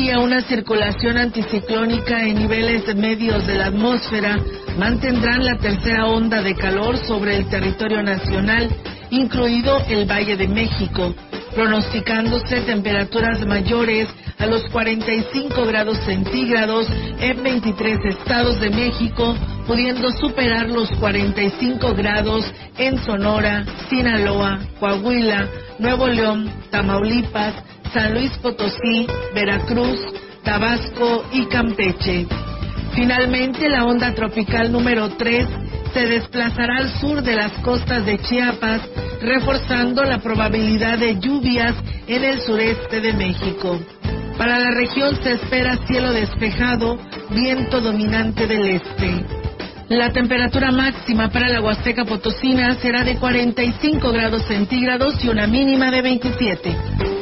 Día, una circulación anticiclónica en niveles medios de la atmósfera mantendrán la tercera onda de calor sobre el territorio nacional, incluido el Valle de México, pronosticándose temperaturas mayores a los 45 grados centígrados en 23 estados de México, pudiendo superar los 45 grados en Sonora, Sinaloa, Coahuila, Nuevo León, Tamaulipas, San Luis Potosí, Veracruz, Tabasco y Campeche. Finalmente, la onda tropical número 3 se desplazará al sur de las costas de Chiapas, reforzando la probabilidad de lluvias en el sureste de México. Para la región se espera cielo despejado, viento dominante del este. La temperatura máxima para la Huasteca Potosina será de 45 grados centígrados y una mínima de 27.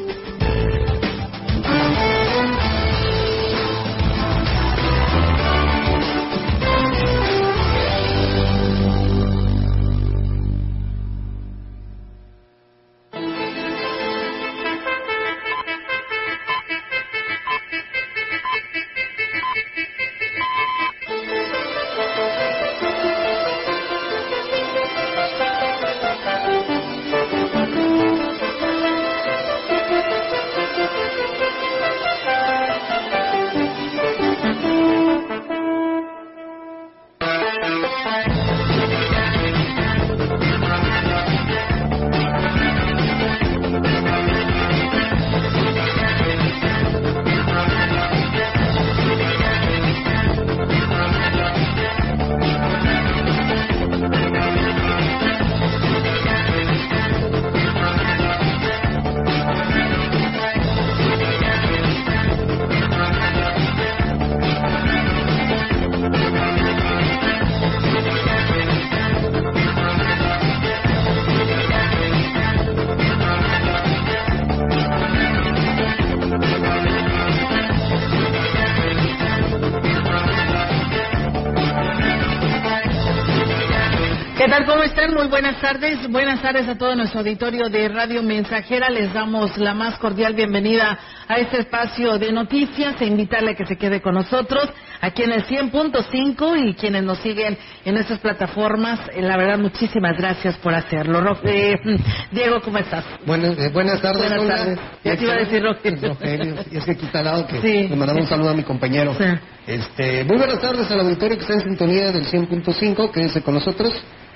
Muy buenas tardes. Buenas tardes a todo nuestro auditorio de Radio Mensajera. Les damos la más cordial bienvenida a este espacio de noticias e invitarle a que se quede con nosotros aquí en el 100.5 y quienes nos siguen en nuestras plataformas. Eh, La verdad, muchísimas gracias por hacerlo. Ro- eh, Diego, ¿cómo estás? Buenas, eh, buenas tardes, Buenas tardes. Ya te iba a decir Rogelio. Rogelio, y es que aquí está al lado que Sí. le mandamos un saludo a mi compañero. Sí. Este, muy buenas tardes al auditorio que está en sintonía del 100.5, quédense con nosotros,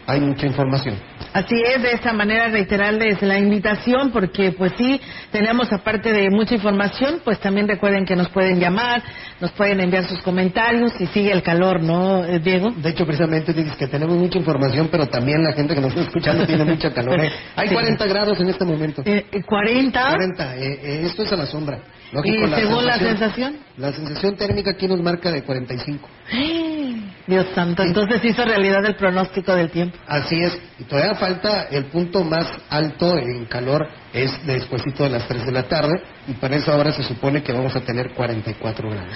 hay mucha información. Así es, de esta manera reiterarles la invitación porque pues sí, tenemos aparte de mucha información, pues también recuerden que nos pueden llamar, nos pueden enviar sus comentarios y sigue el calor, ¿no, eh, Diego? De hecho, precisamente dices que tenemos mucha información, pero también la gente que nos está escuchando tiene mucha calor. ¿eh? Hay Sí. 40 grados en este momento. Eh, eh, 40. 40, eh, eh, esto es a la sombra. ¿Y según la sensación? La sensación térmica aquí nos marca de 45. Dios santo, entonces hizo realidad el pronóstico del tiempo. Así es, y todavía falta el punto más alto en calor es despuesito de las 3 de la tarde y para esa hora se supone que vamos a tener 44 grados.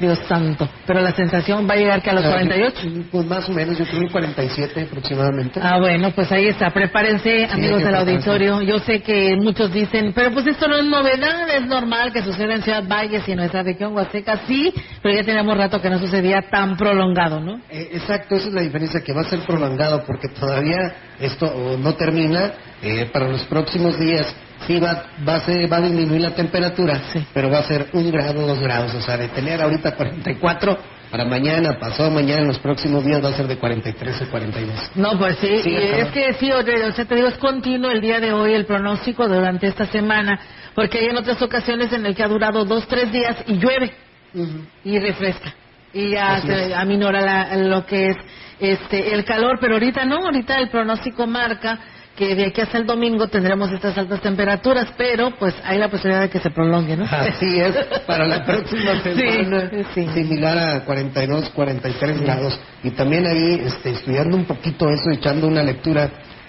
Dios santo. Pero la sensación va a llegar que a los 48. Pues más o menos, yo creo que 47 aproximadamente. Ah, bueno, pues ahí está. Prepárense, amigos del auditorio. Yo sé que muchos dicen, pero pues esto no es novedad, es normal que suceda en Ciudad Valles y en nuestra región Huasteca. Sí, pero ya teníamos rato que no sucedía tan prolongado, ¿no? Eh, exacto, esa es la diferencia, que va a ser prolongado porque todavía esto no termina. eh, para los próximos días sí va, va, a ser- va a disminuir la temperatura, Sí. pero va a ser un grado, dos grados. O sea, de tener ahorita 44 para mañana, pasado mañana, en los próximos días va a ser de 43 o 42. No, pues sí, Sí, y es que sí, o sea, te digo, es continuo el día de hoy el pronóstico durante esta semana, porque hay en otras ocasiones en el que ha durado dos, tres días y llueve y refresca y ya se aminora la- lo que es este el calor, pero ahorita no, ahorita el pronóstico marca que de aquí hasta el domingo tendremos estas altas temperaturas, pero pues hay la posibilidad de que se prolongue, ¿no? Así es, para la próxima Sí, semana, sí. similar a 42, 43 grados. Y también ahí, este, estudiando un poquito eso, echando una lectura,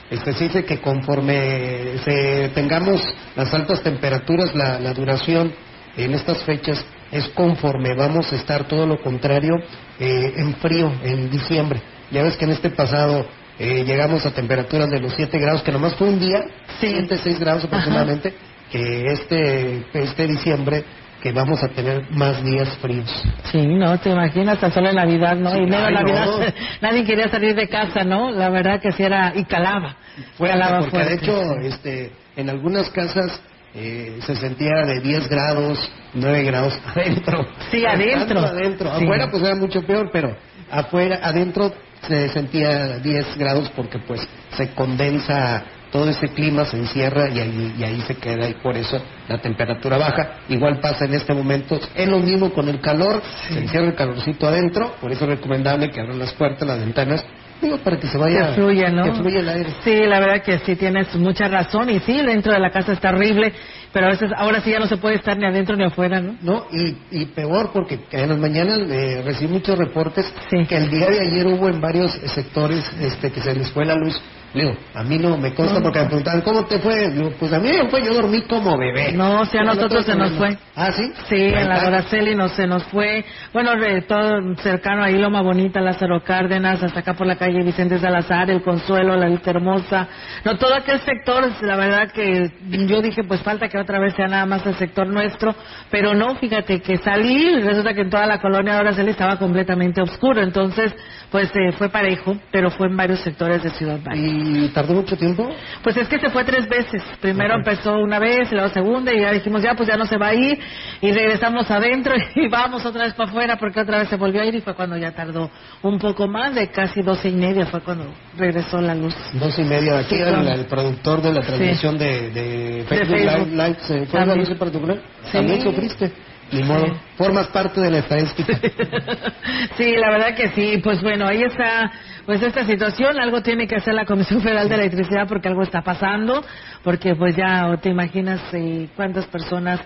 este, se dice que conforme se tengamos las altas temperaturas, la, la duración en estas fechas es conforme vamos a estar todo lo contrario eh, en frío en diciembre. Ya ves que en este pasado eh, llegamos a temperaturas de los 7 grados, que nomás fue un día, Sí. 7, 6 grados aproximadamente, que este, este diciembre que vamos a tener más días fríos. Sí, no, te imaginas, tan solo en Navidad, ¿no? Sí, y ay, Navidad, no. nadie quería salir de casa, ¿no? La verdad que sí era, y calaba. Fuerte, calaba porque fuerte. de hecho este, en algunas casas eh, se sentía de 10 grados, 9 grados adentro. Sí, adentro. Adentro. Sí. Afuera pues era mucho peor, pero afuera, adentro se sentía 10 grados porque pues se condensa todo ese clima se encierra y ahí, y ahí se queda y por eso la temperatura baja. Igual pasa en este momento, es lo mismo con el calor, se encierra el calorcito adentro, por eso es recomendable que abran las puertas, las ventanas, digo, para que se vaya, Que fluya, ¿no? que fluya el aire. Sí, la verdad que sí, tienes mucha razón. Y sí, dentro de la casa está horrible, pero a veces, ahora sí ya no se puede estar ni adentro ni afuera, ¿no? No, y, y peor porque en las mañanas eh, recibí muchos reportes Sí. que el día de ayer hubo en varios sectores este, que se les fue la luz. Le digo, a mí no me consta porque me preguntaban, ¿cómo te fue? Digo, pues a mí me fue, yo dormí como bebé. No, sí, a Pero nosotros se nos fue. ¿Ah, sí? Sí, en la. Doraceli no se nos fue. Bueno, de todo cercano ahí, Loma Bonita, Lázaro Cárdenas, hasta acá por la calle Vicente Salazar, El Consuelo, La Lista Hermosa. No, todo aquel sector, la verdad que yo dije, pues falta que otra vez sea nada más el sector nuestro. Pero no, fíjate que salí y resulta que en toda la colonia Doraceli estaba completamente oscuro. Entonces, pues eh, fue parejo, pero fue en varios sectores de Ciudad Valle. ¿Y tardó mucho tiempo? Pues es que se fue tres veces. Primero empezó una vez, luego segunda, y ya dijimos, ya, pues ya no se va a ir. Y regresamos adentro y vamos otra vez para afuera porque otra vez se volvió a ir y fue cuando ya tardó un poco más, de casi doce y media fue cuando regresó la luz. Dos y media. Aquí Sí, el, claro. el productor de la transmisión de, de Facebook, Facebook. Live, Live, ¿se fue la luz en particular? Sí. También sufriste. Ni modo. Sí. Formas parte de la estadística. sí, la verdad que sí. Pues bueno, ahí está, pues esta situación. Algo tiene que hacer la Comisión Federal de Electricidad porque algo está pasando. Porque pues ya te imaginas eh, cuántas personas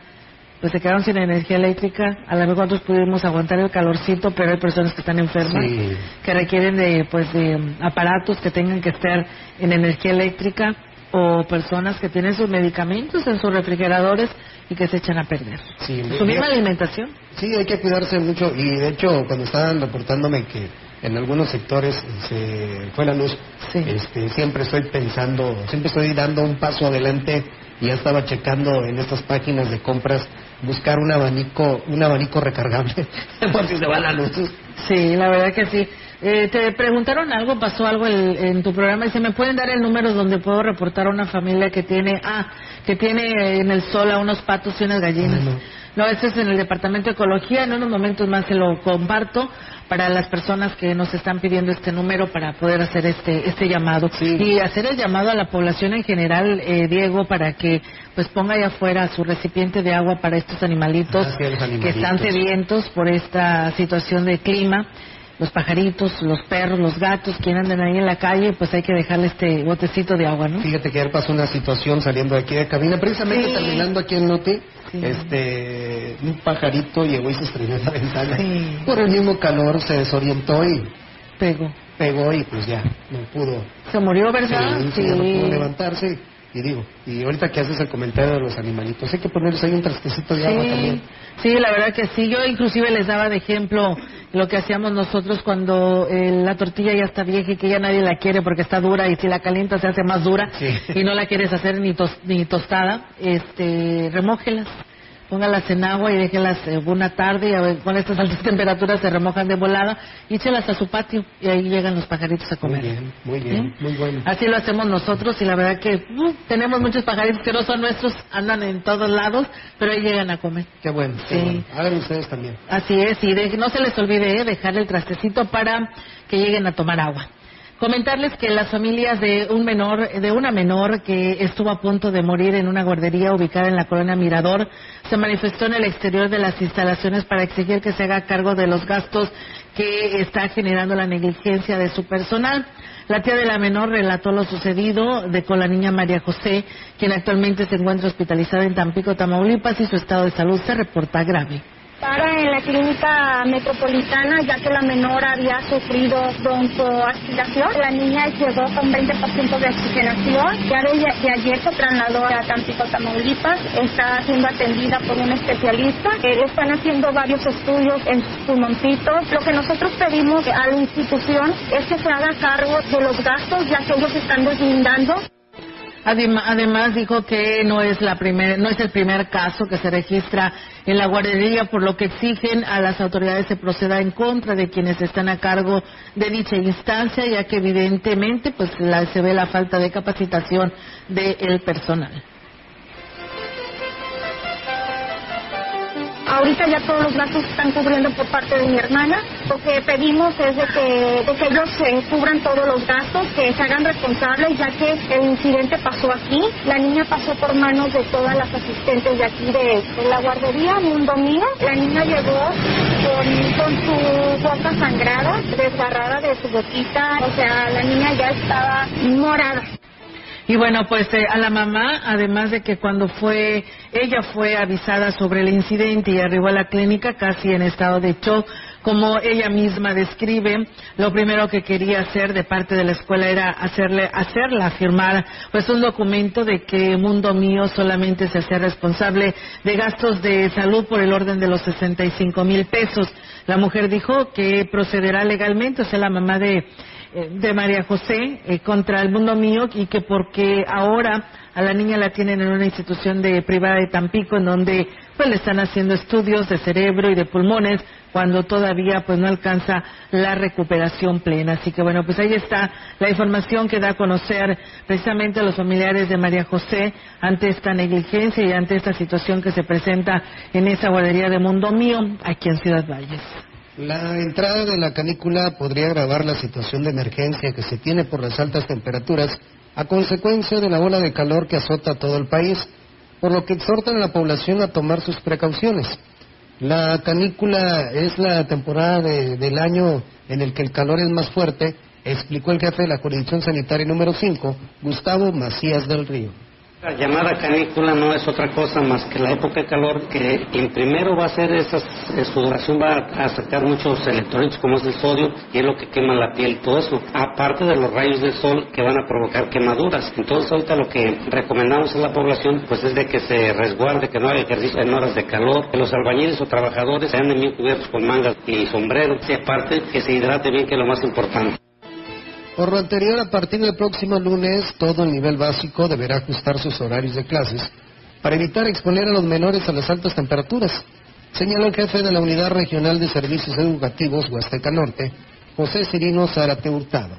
pues se quedaron sin energía eléctrica. A lo mejor nosotros pudimos aguantar el calorcito, pero hay personas que están enfermas, Sí. que requieren de pues de mm, aparatos que tengan que estar en energía eléctrica o personas que tienen sus medicamentos en sus refrigeradores y que se echan a perder. Sí, Su misma alimentación. Sí, hay que cuidarse mucho y de hecho cuando estaban reportándome que en algunos sectores se fue la luz, Sí. este, siempre estoy pensando, siempre estoy dando un paso adelante y ya estaba checando en estas páginas de compras buscar un abanico, un abanico recargable por si se va la luz. Sí, la verdad que sí. Eh, te preguntaron algo, pasó algo el- en tu programa y se me pueden dar el número donde puedo reportar a una familia que tiene, ah, que tiene en el sol a unos patos y unas gallinas. Ah, no. No, ese es en el Departamento de Ecología. En unos momentos más se lo comparto para las personas que nos están pidiendo este número para poder hacer este este llamado Sí. y hacer el llamado a la población en general, eh, Diego, para que pues ponga allá afuera su recipiente de agua para estos animalitos Ah, sí, a los que están animalitos. sedientos por esta situación de clima. Los pajaritos, los perros, los gatos, quien anden ahí en la calle, pues hay que dejarle este botecito de agua, ¿no? Fíjate que ayer pasó una situación saliendo de aquí de cabina, precisamente Sí. terminando aquí en Noti, Sí. este, un pajarito llegó y se estrelló en la ventana. Sí. Por el mismo calor se desorientó y Pego. pegó y pues ya, no pudo, Se murió, ¿verdad? sí, sí, ya no pudo levantarse. Y digo, y ahorita que haces el comentario de los animalitos, hay que ponerles ahí un trastecito de agua también. Sí, la verdad que sí. Yo inclusive les daba de ejemplo lo que hacíamos nosotros cuando eh, la tortilla ya está vieja y que ya nadie la quiere porque está dura y si la calientas se hace más dura Sí. y no la quieres hacer ni, tos- ni tostada, este, remójelas. Póngalas en agua y déjenlas eh, una tarde y a ver, con estas altas temperaturas se remojan de volada y échelas a su patio y ahí llegan los pajaritos a comer. Muy bien, muy bien, muy bueno. Así lo hacemos nosotros y la verdad que uh, tenemos muchos pajaritos que no son nuestros, andan en todos lados, pero ahí llegan a comer. Qué bueno, qué Sí. bueno. Hagan ustedes también. Así es, y de- no se les olvide eh, dejar el trastecito para que lleguen a tomar agua. Comentarles que las familias de un menor, de una menor que estuvo a punto de morir en una guardería ubicada en la colonia Mirador, se manifestó en el exterior de las instalaciones para exigir que se haga cargo de los gastos que está generando la negligencia de su personal. La tía de la menor relató lo sucedido de con la niña María José, quien actualmente se encuentra hospitalizada en Tampico, Tamaulipas, y su estado de salud se reporta grave. Para en la clínica metropolitana, ya que la menor había sufrido broncoaspiración. La niña llegó con 20% de oxigenación. Ya de, ayer se trasladó a Tampico, Tamaulipas. Está siendo atendida por un especialista. Eh, están haciendo varios estudios en sus pulmoncitos. Lo que nosotros pedimos a la institución es que se haga cargo de los gastos, ya que ellos están deslindando. Adem- Además dijo que no es la primer, no es el primer caso que se registra en la guardería, por lo que exigen a las autoridades se proceda en contra de quienes están a cargo de dicha instancia, ya que evidentemente pues la- se ve la falta de capacitación del personal. Ahorita ya todos los gastos están cubriendo por parte de mi hermana. Lo que pedimos es de que, de que ellos cubran todos los gastos, que se hagan responsables, ya que el incidente pasó aquí. La niña pasó por manos de todas las asistentes de aquí de, de la guardería, Mundo Mío. La niña llegó con, con su boca sangrada, desgarrada de su boquita. O sea, la niña ya estaba morada. Y bueno, pues eh, a la mamá, además de que cuando fue, ella fue avisada sobre el incidente y arribó a la clínica casi en estado de shock, como ella misma describe, lo primero que quería hacer de parte de la escuela era hacerle, hacerla firmar pues un documento de que Mundo Mío solamente se hacía responsable de gastos de salud por el orden de los 65 mil pesos. La mujer dijo que procederá legalmente, o sea, la mamá de de María José eh, contra el mundo mío y que porque ahora a la niña la tienen en una institución de privada de Tampico en donde pues le están haciendo estudios de cerebro y de pulmones cuando todavía pues no alcanza la recuperación plena. Así que bueno, pues ahí está la información que da a conocer precisamente a los familiares de María José ante esta negligencia y ante esta situación que se presenta en esa guardería de Mundo Mío aquí en Ciudad Valles. La entrada de la canícula podría agravar la situación de emergencia que se tiene por las altas temperaturas a consecuencia de la ola de calor que azota todo el país, por lo que exhortan a la población a tomar sus precauciones. La canícula es la temporada de- del año en el que el calor es más fuerte, explicó el jefe de la jurisdicción sanitaria número 5, Gustavo Macías del Río. La llamada canícula no es otra cosa más que la época de calor que en primero va a ser esa sudoración va a sacar muchos electrolitos como es el sodio y es lo que quema la piel todo eso aparte de los rayos del sol que van a provocar quemaduras. Entonces ahorita lo que recomendamos a la población pues es de que se resguarde que no haga ejercicio en horas de calor que los albañiles o trabajadores sean bien cubiertos con mangas y sombreros y aparte que se hidrate bien que es lo más importante Por lo anterior, a partir del próximo lunes, todo el nivel básico deberá ajustar sus horarios de clases para evitar exponer a los menores a las altas temperaturas, señaló el jefe de la Unidad Regional de Servicios Educativos Huasteca Norte, José Cirino Zárate Hurtado.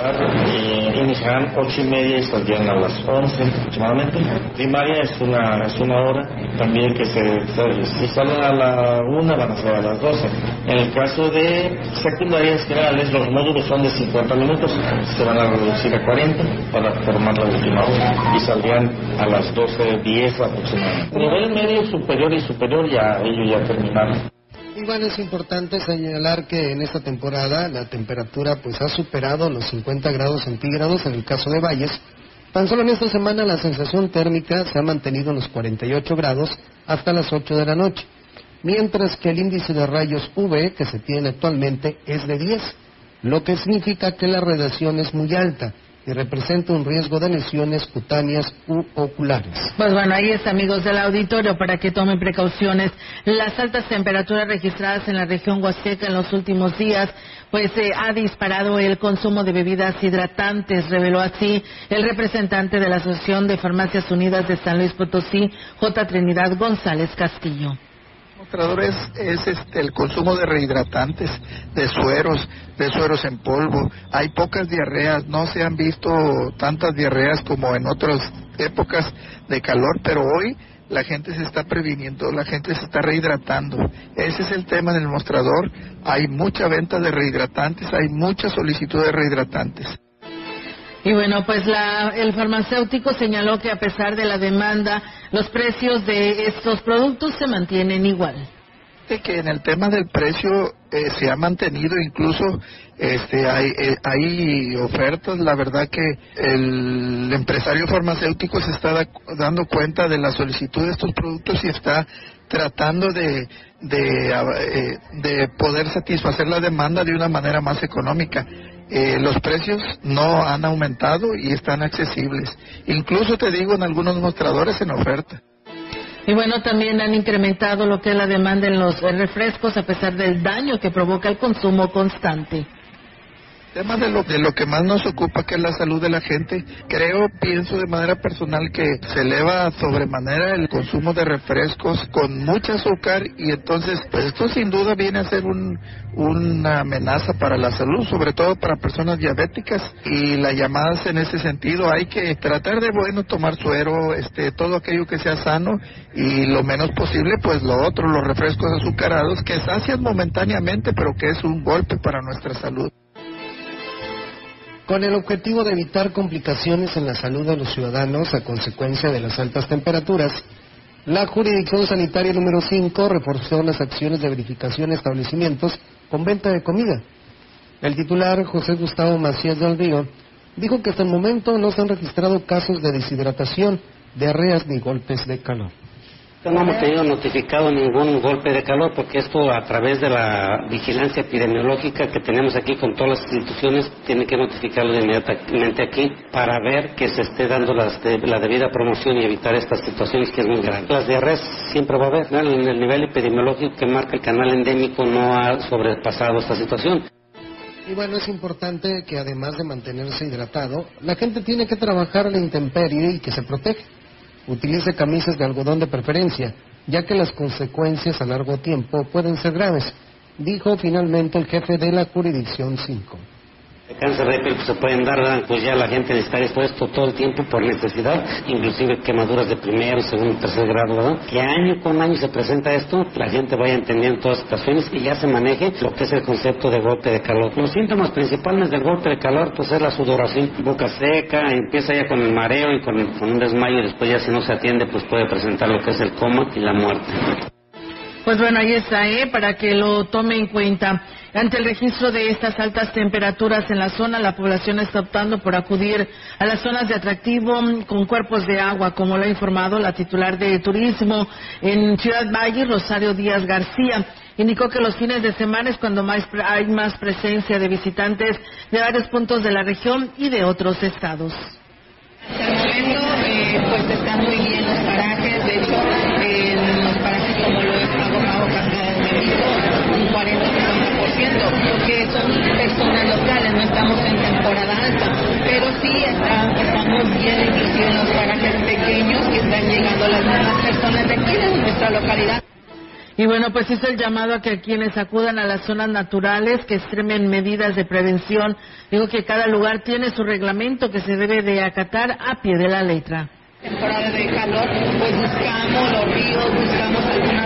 Eh, iniciarán ocho y media y saldrían a las 11 aproximadamente. Primaria es una, es una hora, también que se, se- si salen a la una van a ser a las 12. En el caso de secundarias generales, los módulos son de 50 minutos, se van a reducir a 40 para formar la última hora y saldrían a las 12.10 aproximadamente. Nivel medio, superior y superior ya ellos ya terminaron. Igual es importante señalar que en esta temporada la temperatura pues ha superado los 50 grados centígrados en el caso de Valles. Tan solo en esta semana la sensación térmica se ha mantenido en los 48 grados hasta las 8 de la noche, mientras que el índice de rayos UV que se tiene actualmente es de 10, lo que significa que la radiación es muy alta, y representa un riesgo de lesiones cutáneas u oculares. Pues bueno, ahí está, amigos del auditorio, para que tomen precauciones. Las altas temperaturas registradas en la región Huasteca en los últimos días, pues eh, ha disparado el consumo de bebidas hidratantes, reveló así el representante de la Asociación de Farmacias Unidas de San Luis Potosí, J. Trinidad González Castillo es, es este, el consumo de rehidratantes, de sueros, de sueros en polvo. Hay pocas diarreas, no se han visto tantas diarreas como en otras épocas de calor, pero hoy la gente se está previniendo, la gente se está rehidratando. Ese es el tema en el mostrador. Hay mucha venta de rehidratantes, hay mucha solicitud de rehidratantes. Y bueno, pues la, el farmacéutico señaló que a pesar de la demanda, los precios de estos productos se mantienen igual. Que en el tema del precio eh, se ha mantenido, incluso este, hay, eh, hay ofertas. La verdad que el empresario farmacéutico se está dando cuenta de la solicitud de estos productos y está tratando de, de, eh, de poder satisfacer la demanda de una manera más económica. Eh, los precios no han aumentado y están accesibles. Incluso te digo en algunos mostradores en oferta. Y bueno, también han incrementado lo que es la demanda en los refrescos a pesar del daño que provoca el consumo constante tema de lo, de lo que más nos ocupa, que es la salud de la gente, creo, pienso de manera personal que se eleva sobremanera el consumo de refrescos con mucha azúcar y entonces, pues esto sin duda viene a ser un, una amenaza para la salud, sobre todo para personas diabéticas. Y las llamadas en ese sentido. Hay que tratar de, bueno, tomar suero, este, todo aquello que sea sano y lo menos posible, pues lo otro, los refrescos azucarados que sacian momentáneamente, pero que es un golpe para nuestra salud. Con el objetivo de evitar complicaciones en la salud de los ciudadanos a consecuencia de las altas temperaturas, la Jurisdicción Sanitaria número 5 reforzó las acciones de verificación de establecimientos con venta de comida. El titular, José Gustavo Macías del Río, dijo que hasta el momento no se han registrado casos de deshidratación, diarreas ni golpes de calor. No hemos tenido notificado ningún golpe de calor porque esto a través de la vigilancia epidemiológica que tenemos aquí con todas las instituciones tiene que notificarlo inmediatamente aquí para ver que se esté dando la, debida promoción y evitar estas situaciones que es muy grave. Las diarreas siempre va a haber, el nivel epidemiológico que marca el canal endémico no ha sobrepasado esta situación. Y bueno, es importante que además de mantenerse hidratado, la gente tiene que trabajar la intemperie y que se proteja utilice camisas de algodón de preferencia, ya que las consecuencias a largo tiempo pueden ser graves, dijo finalmente el jefe de la jurisdicción 5 cáncer de piel pues, se pueden dar, pues ya la gente está expuesto todo el tiempo por necesidad, inclusive quemaduras de primero, segundo, tercer grado, ¿verdad? Que año con año se presenta esto, la gente vaya entendiendo todas las situaciones y ya se maneje lo que es el concepto de golpe de calor. Los síntomas principales del golpe de calor, pues es la sudoración, boca seca, empieza ya con el mareo y con, con un desmayo y después ya si no se atiende, pues puede presentar lo que es el coma y la muerte. Pues bueno, ahí está, ¿eh? para que lo tome en cuenta. Ante el registro de estas altas temperaturas en la zona, la población está optando por acudir a las zonas de atractivo con cuerpos de agua, como lo ha informado la titular de turismo en Ciudad Valle, Rosario Díaz García. Indicó que los fines de semana es cuando más hay más presencia de visitantes de varios puntos de la región y de otros estados. Hasta el que son personas locales, no estamos en temporada alta. Pero sí estamos bien, inclusive en los parajes pequeños, que están llegando las nuevas personas de aquí, de nuestra localidad. Y bueno, pues hizo el llamado a que quienes acudan a las zonas naturales, que extremen medidas de prevención. Digo que cada lugar tiene su reglamento que se debe de acatar a pie de la letra. Temporada de calor, pues buscamos los ríos, buscamos algunas,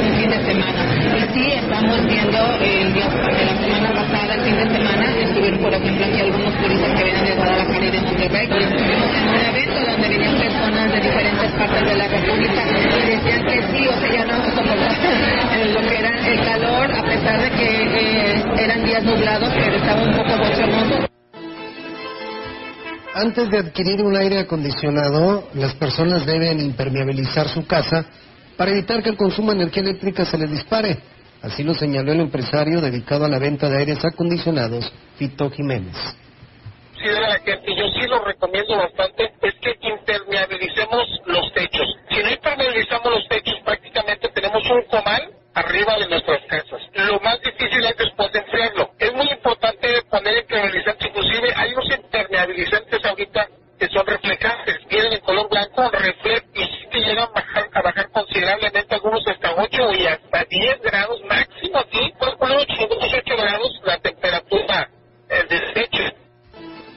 un fin de semana. Y sí, estamos viendo el día de la semana pasada, el fin de semana, estuvieron por ejemplo aquí algunos turistas que vienen de Guadalajara y de Monterrey. Estuvimos en un evento donde venían personas de diferentes partes de la República y decían que sí, o sea, ya no soportaban lo que era el calor, a pesar de que eh, eran días nublados, pero estaba un poco bochornoso. Antes de adquirir un aire acondicionado, las personas deben impermeabilizar su casa para evitar que el consumo de energía eléctrica se les dispare. Así lo señaló el empresario dedicado a la venta de aires acondicionados, Fito Jiménez. y yo sí lo recomiendo bastante, es que impermeabilicemos los techos. Si no impermeabilizamos los techos, prácticamente tenemos un comal arriba de nuestras casas. Lo más difícil es después de enfriarlo. Es muy importante poner impermeabilizantes, inclusive hay unos impermeabilizantes ahorita que son reflejantes, vienen en color blanco, sí que llegan a bajar, considerablemente, algunos hasta 8 y hasta 10 grados máximo aquí, por poner 8, 8 grados la temperatura del techo.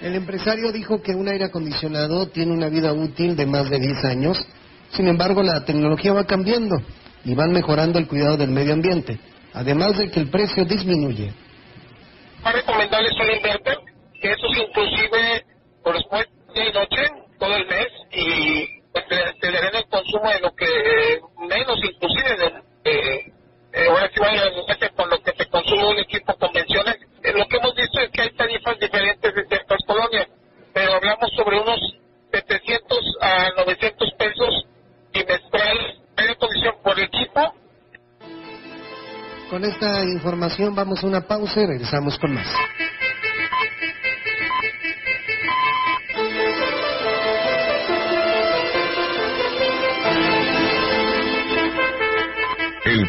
El empresario dijo que un aire acondicionado tiene una vida útil de más de 10 años, sin embargo la tecnología va cambiando y van mejorando el cuidado del medio ambiente, además de que el precio disminuye. Más recomendable es un inverter, que eso es inclusive por después de noche, todo el mes, y te darán el consumo de lo que eh, menos, inclusive de, de- eh, ahora sí vaya a con lo que se consume un equipo convencional. Eh, lo que hemos visto es que hay tarifas diferentes en ciertas colonias, pero hablamos sobre unos 700 a 900 pesos bimestral aire acondicionado por equipo Con esta información vamos a una pausa y regresamos con más.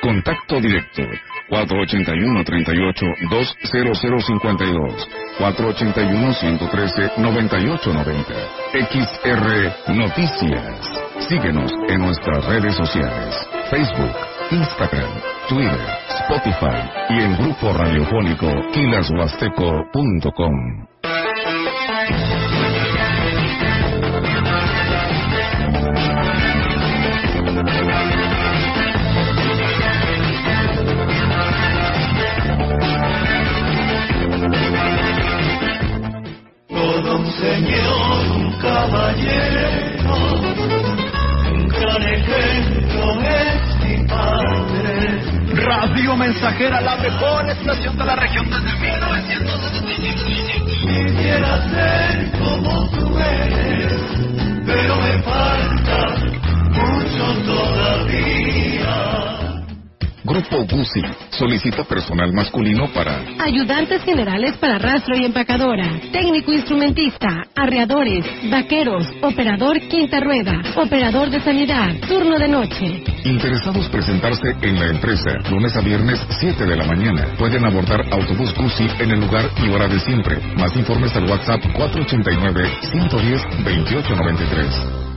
Contacto directo 481-38-20052 481-113-9890 XR Noticias. Síguenos en nuestras redes sociales. Facebook, Instagram, Twitter, Spotify y en grupo radiofónico quilashuasteco.com. Mensajera, la mejor estación de la región desde 1975. Quisiera ser como tú Guzzi solicita personal masculino para Ayudantes generales para rastro y empacadora, técnico instrumentista, arreadores, vaqueros, operador quinta rueda, operador de sanidad, turno de noche. Interesados presentarse en la empresa lunes a viernes 7 de la mañana. Pueden abordar autobús Guzzi en el lugar y hora de siempre. Más informes al WhatsApp 489-110-2893.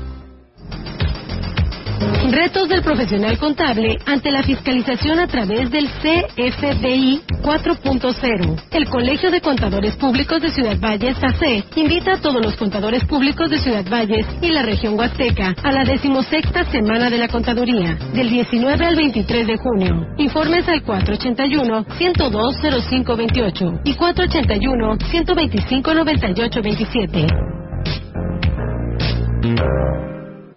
Retos del profesional contable ante la fiscalización a través del CFDI 4.0. El Colegio de Contadores Públicos de Ciudad Valles, AC, invita a todos los contadores públicos de Ciudad Valles y la región Huasteca a la decimosexta Semana de la Contaduría, del 19 al 23 de junio. Informes al 481-102-0528 y 481-125-9827.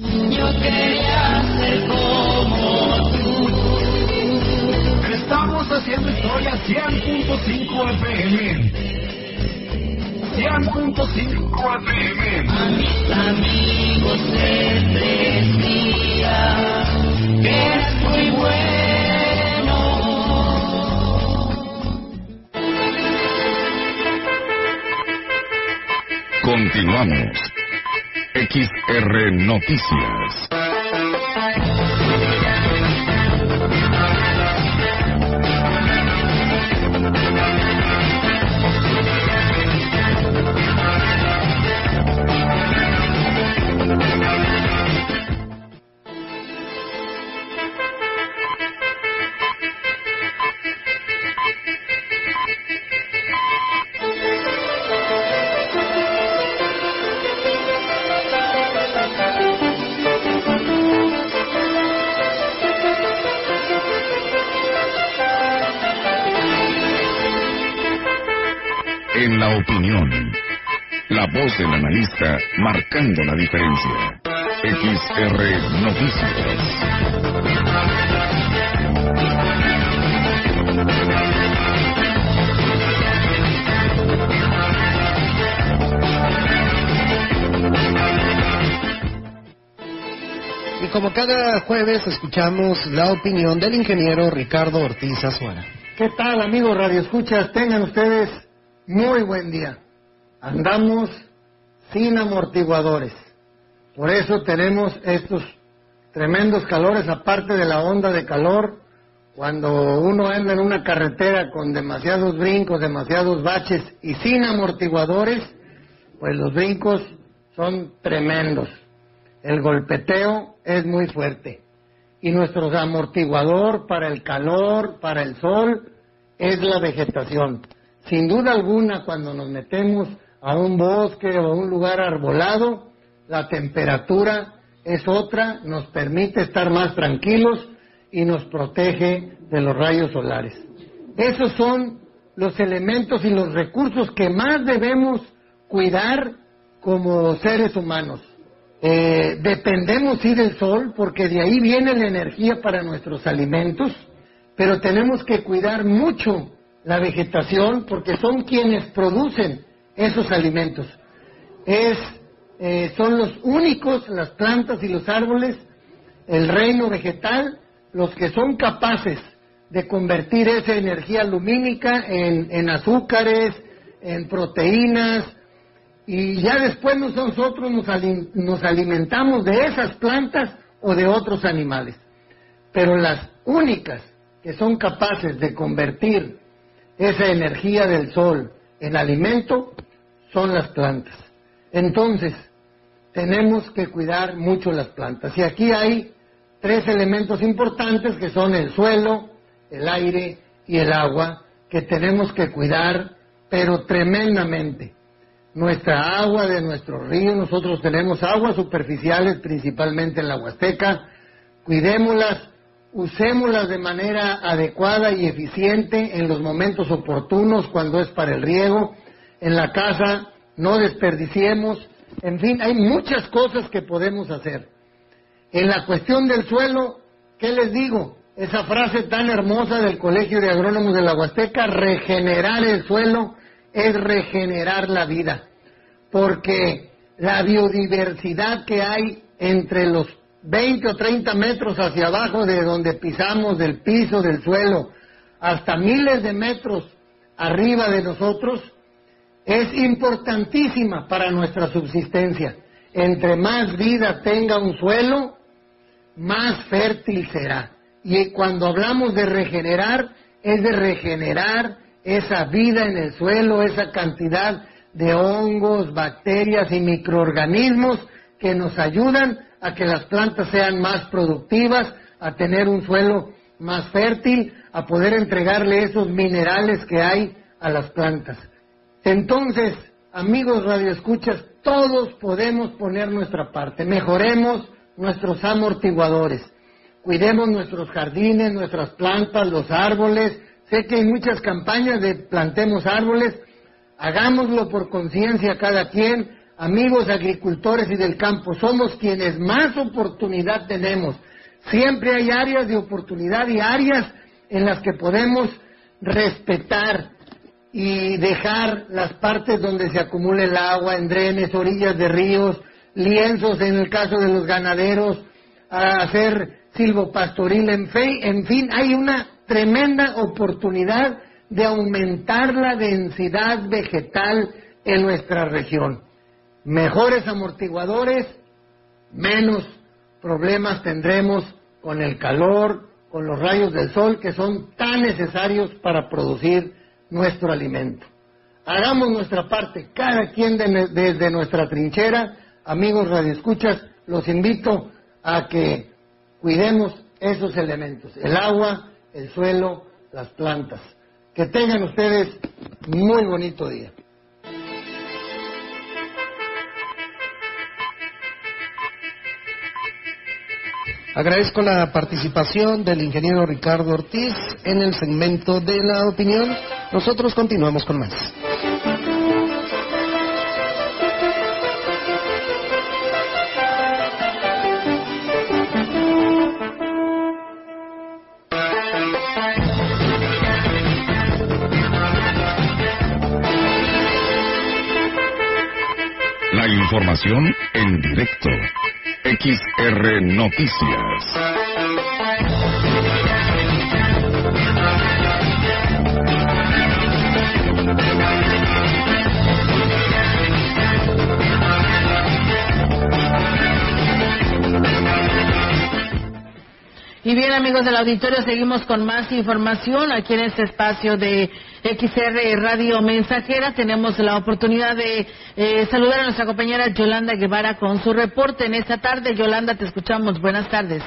Yo quería ser como tú. Estamos haciendo historia 100.5 FM. 100.5 FM. A mis amigos les decía que eres muy bueno. Continuamos. XR Noticias. Marcando la diferencia. XR Noticias. Y como cada jueves escuchamos la opinión del ingeniero Ricardo Ortiz Azuara. ¿Qué tal amigos Radio Escuchas? Tengan ustedes muy buen día. Andamos sin amortiguadores. Por eso tenemos estos tremendos calores, aparte de la onda de calor, cuando uno anda en una carretera con demasiados brincos, demasiados baches y sin amortiguadores, pues los brincos son tremendos. El golpeteo es muy fuerte. Y nuestro amortiguador para el calor, para el sol, es la vegetación. Sin duda alguna, cuando nos metemos a un bosque o a un lugar arbolado, la temperatura es otra, nos permite estar más tranquilos y nos protege de los rayos solares. Esos son los elementos y los recursos que más debemos cuidar como seres humanos. Eh, dependemos sí del sol porque de ahí viene la energía para nuestros alimentos, pero tenemos que cuidar mucho la vegetación porque son quienes producen esos alimentos. Es, eh, son los únicos, las plantas y los árboles, el reino vegetal, los que son capaces de convertir esa energía lumínica en, en azúcares, en proteínas, y ya después nosotros nos, nos, alimentamos de esas plantas o de otros animales. Pero las únicas que son capaces de convertir esa energía del sol en alimento son las plantas. Entonces, tenemos que cuidar mucho las plantas. Y aquí hay tres elementos importantes que son el suelo, el aire y el agua, que tenemos que cuidar, pero tremendamente nuestra agua de nuestros ríos, nosotros tenemos aguas superficiales principalmente en la Huasteca, cuidémoslas, usémoslas de manera adecuada y eficiente en los momentos oportunos cuando es para el riego, en la casa no desperdiciemos, en fin, hay muchas cosas que podemos hacer. En la cuestión del suelo, ¿qué les digo? Esa frase tan hermosa del Colegio de Agrónomos de la Huasteca, regenerar el suelo es regenerar la vida, porque la biodiversidad que hay entre los 20 o 30 metros hacia abajo de donde pisamos, del piso, del suelo, hasta miles de metros arriba de nosotros, es importantísima para nuestra subsistencia. Entre más vida tenga un suelo, más fértil será. Y cuando hablamos de regenerar, es de regenerar esa vida en el suelo, esa cantidad de hongos, bacterias y microorganismos que nos ayudan a que las plantas sean más productivas, a tener un suelo más fértil, a poder entregarle esos minerales que hay a las plantas. Entonces, amigos radioescuchas, todos podemos poner nuestra parte. Mejoremos nuestros amortiguadores. Cuidemos nuestros jardines, nuestras plantas, los árboles, Sé que hay muchas campañas de plantemos árboles, hagámoslo por conciencia cada quien, amigos agricultores y del campo, somos quienes más oportunidad tenemos. Siempre hay áreas de oportunidad y áreas en las que podemos respetar y dejar las partes donde se acumula el agua, en drenes, orillas de ríos, lienzos en el caso de los ganaderos, hacer silvopastoril, en, fe, en fin, hay una tremenda oportunidad de aumentar la densidad vegetal en nuestra región. Mejores amortiguadores, menos problemas tendremos con el calor, con los rayos del sol que son tan necesarios para producir nuestro alimento. Hagamos nuestra parte, cada quien desde nuestra trinchera, amigos radioescuchas, los invito a que cuidemos esos elementos, el agua, el suelo, las plantas. Que tengan ustedes muy bonito día. Agradezco la participación del ingeniero Ricardo Ortiz en el segmento de la opinión. Nosotros continuamos con más. La información en directo. XR Noticias. Amigos del auditorio, seguimos con más información aquí en este espacio de XR Radio Mensajera. Tenemos la oportunidad de eh, saludar a nuestra compañera Yolanda Guevara con su reporte en esta tarde. Yolanda, te escuchamos. Buenas tardes.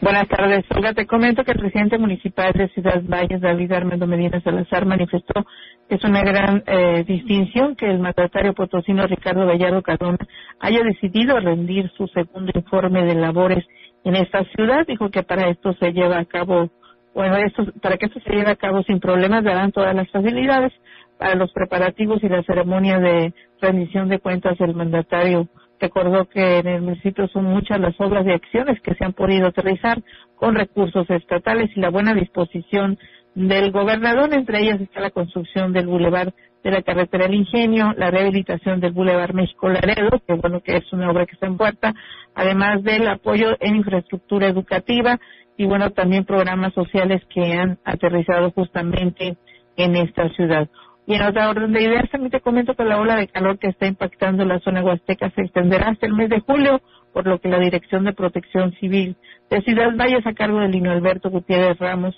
Buenas tardes, Olga. Te comento que el presidente municipal de Ciudad Valles, David Armando Medina Salazar, manifestó que es una gran eh, distinción que el mandatario potosino Ricardo Gallardo Cardona haya decidido rendir su segundo informe de labores en esta ciudad. Dijo que para esto se lleva a cabo, bueno, para que esto se lleve a cabo sin problemas, darán todas las facilidades para los preparativos y la ceremonia de rendición de cuentas del mandatario. Recordó que en el municipio son muchas las obras y acciones que se han podido aterrizar con recursos estatales y la buena disposición del gobernador. Entre ellas está la construcción del bulevar de la carretera El Ingenio, la rehabilitación del bulevar México Laredo, que bueno que es una obra que está en puerta, además del apoyo en infraestructura educativa y bueno también programas sociales que han aterrizado justamente en esta ciudad. Y en otra orden de ideas, también te comento que la ola de calor que está impactando la zona huasteca se extenderá hasta el mes de julio, por lo que la Dirección de Protección Civil de Ciudad Valles, a cargo del Lino Alberto Gutiérrez Ramos,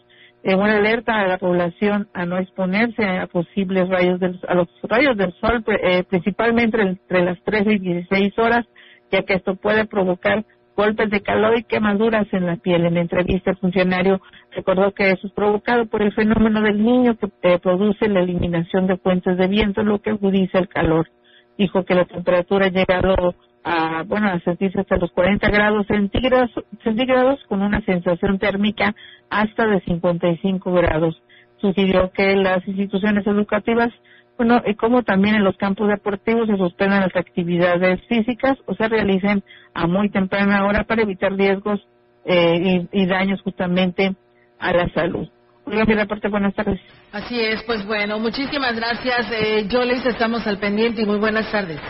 eh, una alerta a la población a no exponerse a posibles rayos del, a los rayos del sol, eh, principalmente entre las 13 y 16 horas, ya que esto puede provocar golpes de calor y quemaduras en la piel. En entrevista, el funcionario recordó que eso es provocado por el fenómeno del niño que eh, produce la eliminación de fuentes de viento, lo que agudiza el calor. Dijo que la temperatura ha llegado a, bueno, a sentirse hasta los 40 grados centígrados, centígrados con una sensación térmica hasta de 55 grados. Sugirió que las instituciones educativas bueno, y como también en los campos deportivos se suspendan las actividades físicas o se realicen a muy temprana hora para evitar riesgos eh, y, daños justamente a la salud. Buenas tardes. Así es, pues bueno, muchísimas gracias. Eh, les estamos al pendiente y muy buenas tardes.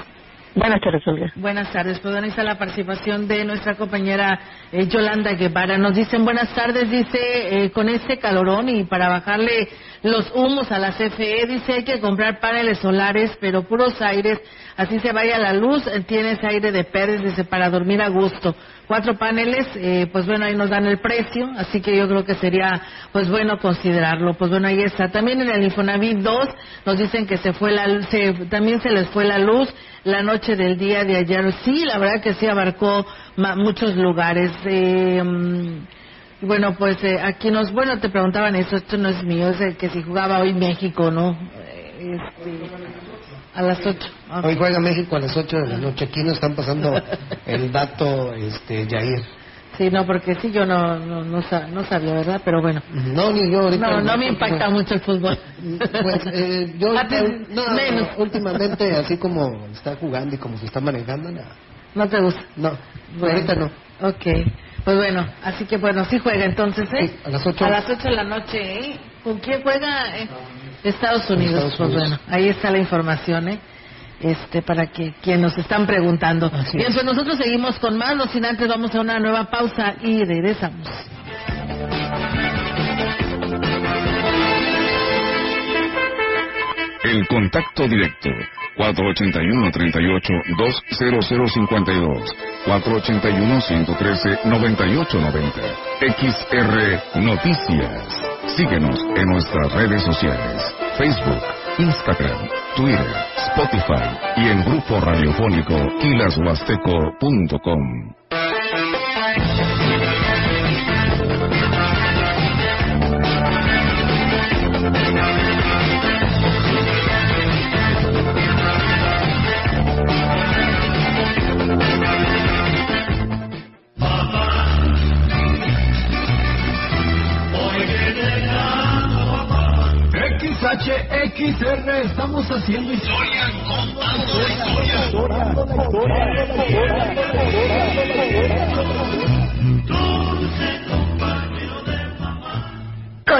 Buenas tardes, Olga. Buenas tardes. Está la participación de nuestra compañera eh, Yolanda Guevara. Nos dicen buenas tardes, dice, eh, con este calorón y para bajarle los humos a la CFE, dice hay que comprar paneles solares, pero puros aires, así se vaya la luz, tienes aire de Pérez, dice, para dormir a gusto. Cuatro paneles, eh, pues bueno, ahí nos dan el precio, así que yo creo que sería, pues bueno, considerarlo. Pues bueno, ahí está. También en el Infonavit 2 nos dicen que se fue la, se, también se les fue la luz la noche del día de ayer. Sí, la verdad que sí abarcó muchos lugares. Eh, bueno, pues eh, aquí nos, bueno, te preguntaban eso, esto no es mío, es el que si jugaba hoy México, ¿no? Eh, este, a las 8. Hoy juega México a las 8 de la noche. Aquí nos están pasando el dato, este, Jair. Sí, no, porque sí, yo no, no, no, sabía, ¿verdad? Pero bueno. No, ni yo ahorita. No, no me impacta mucho el fútbol. Pues eh, yo no, menos. últimamente, así como está jugando y como se está manejando, nada. ¿No te gusta? No, ahorita no. Ok. Pues bueno, así que bueno, sí juega entonces, ¿eh? a las 8. A las 8 de la noche, ¿eh? ¿Con quién juega? Eh, Estados Unidos. pues bueno, ahí está la información, ¿eh? Este, para que quien nos están preguntando. Bien, pues nosotros seguimos con más, no sin antes vamos a una nueva pausa y regresamos. El contacto directo 481-38-20052, 481-113-9890. XR Noticias. Síguenos en nuestras redes sociales, Facebook, Instagram, Twitter, Spotify y en grupo radiofónico quilashuasteco.com. Estamos haciendo historia, contando la historia.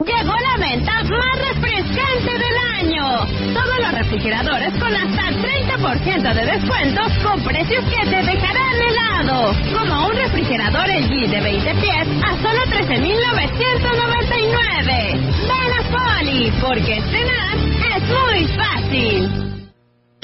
Llegó la venta más refrescante del año. Todos los refrigeradores con hasta 30% de descuento con precios que te dejarán helado. Como un refrigerador LG de 20 pies a solo 13,999. Ven a Poli, porque cenar es muy fácil.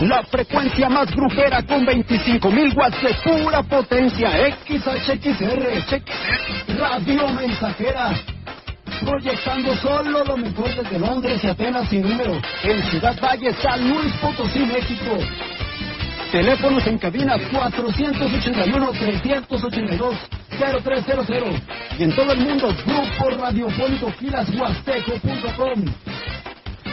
La frecuencia más grupera con 25.000 watts de pura potencia. XHXR. Radio Mensajera. Proyectando solo lo mejor desde Londres y Atenas sin número. En Ciudad Valle, San Luis Potosí, México. Teléfonos en cabina 481-382-0300. Y en todo el mundo, Grupo Radiofónico Huasteco.com.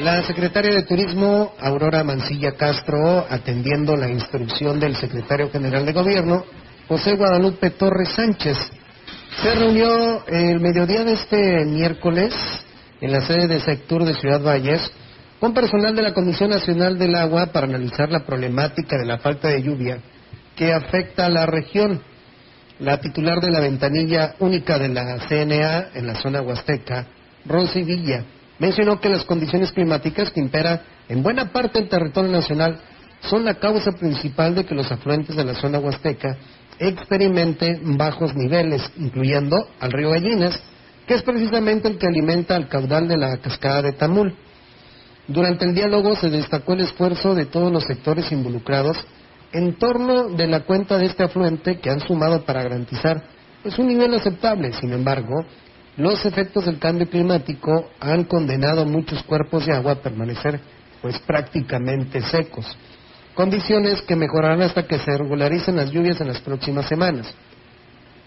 La secretaria de Turismo, Aurora Mancilla Castro, atendiendo la instrucción del secretario general de Gobierno, José Guadalupe Torres Sánchez, se reunió el mediodía de este miércoles en la sede de Sector de Ciudad Valles con personal de la Comisión Nacional del Agua para analizar la problemática de la falta de lluvia que afecta a la región. La titular de la ventanilla única de la CNA en la zona huasteca, Rosy Villa, mencionó que las condiciones climáticas que imperan en buena parte del territorio nacional son la causa principal de que los afluentes de la zona huasteca experimenten bajos niveles, incluyendo al río Gallinas, que es precisamente el que alimenta al caudal de la cascada de Tamul. Durante el diálogo se destacó el esfuerzo de todos los sectores involucrados en torno de la cuenta de este afluente que han sumado para garantizar pues, un nivel aceptable. Sin embargo, los efectos del cambio climático han condenado muchos cuerpos de agua a permanecer pues prácticamente secos, condiciones que mejorarán hasta que se regularicen las lluvias en las próximas semanas.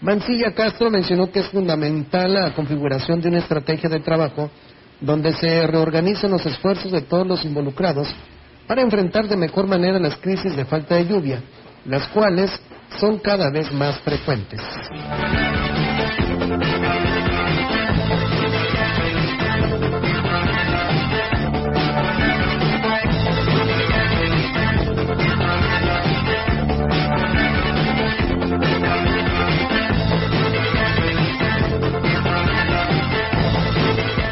Mancilla Castro mencionó que es fundamental la configuración de una estrategia de trabajo donde se reorganicen los esfuerzos de todos los involucrados para enfrentar de mejor manera las crisis de falta de lluvia, las cuales son cada vez más frecuentes.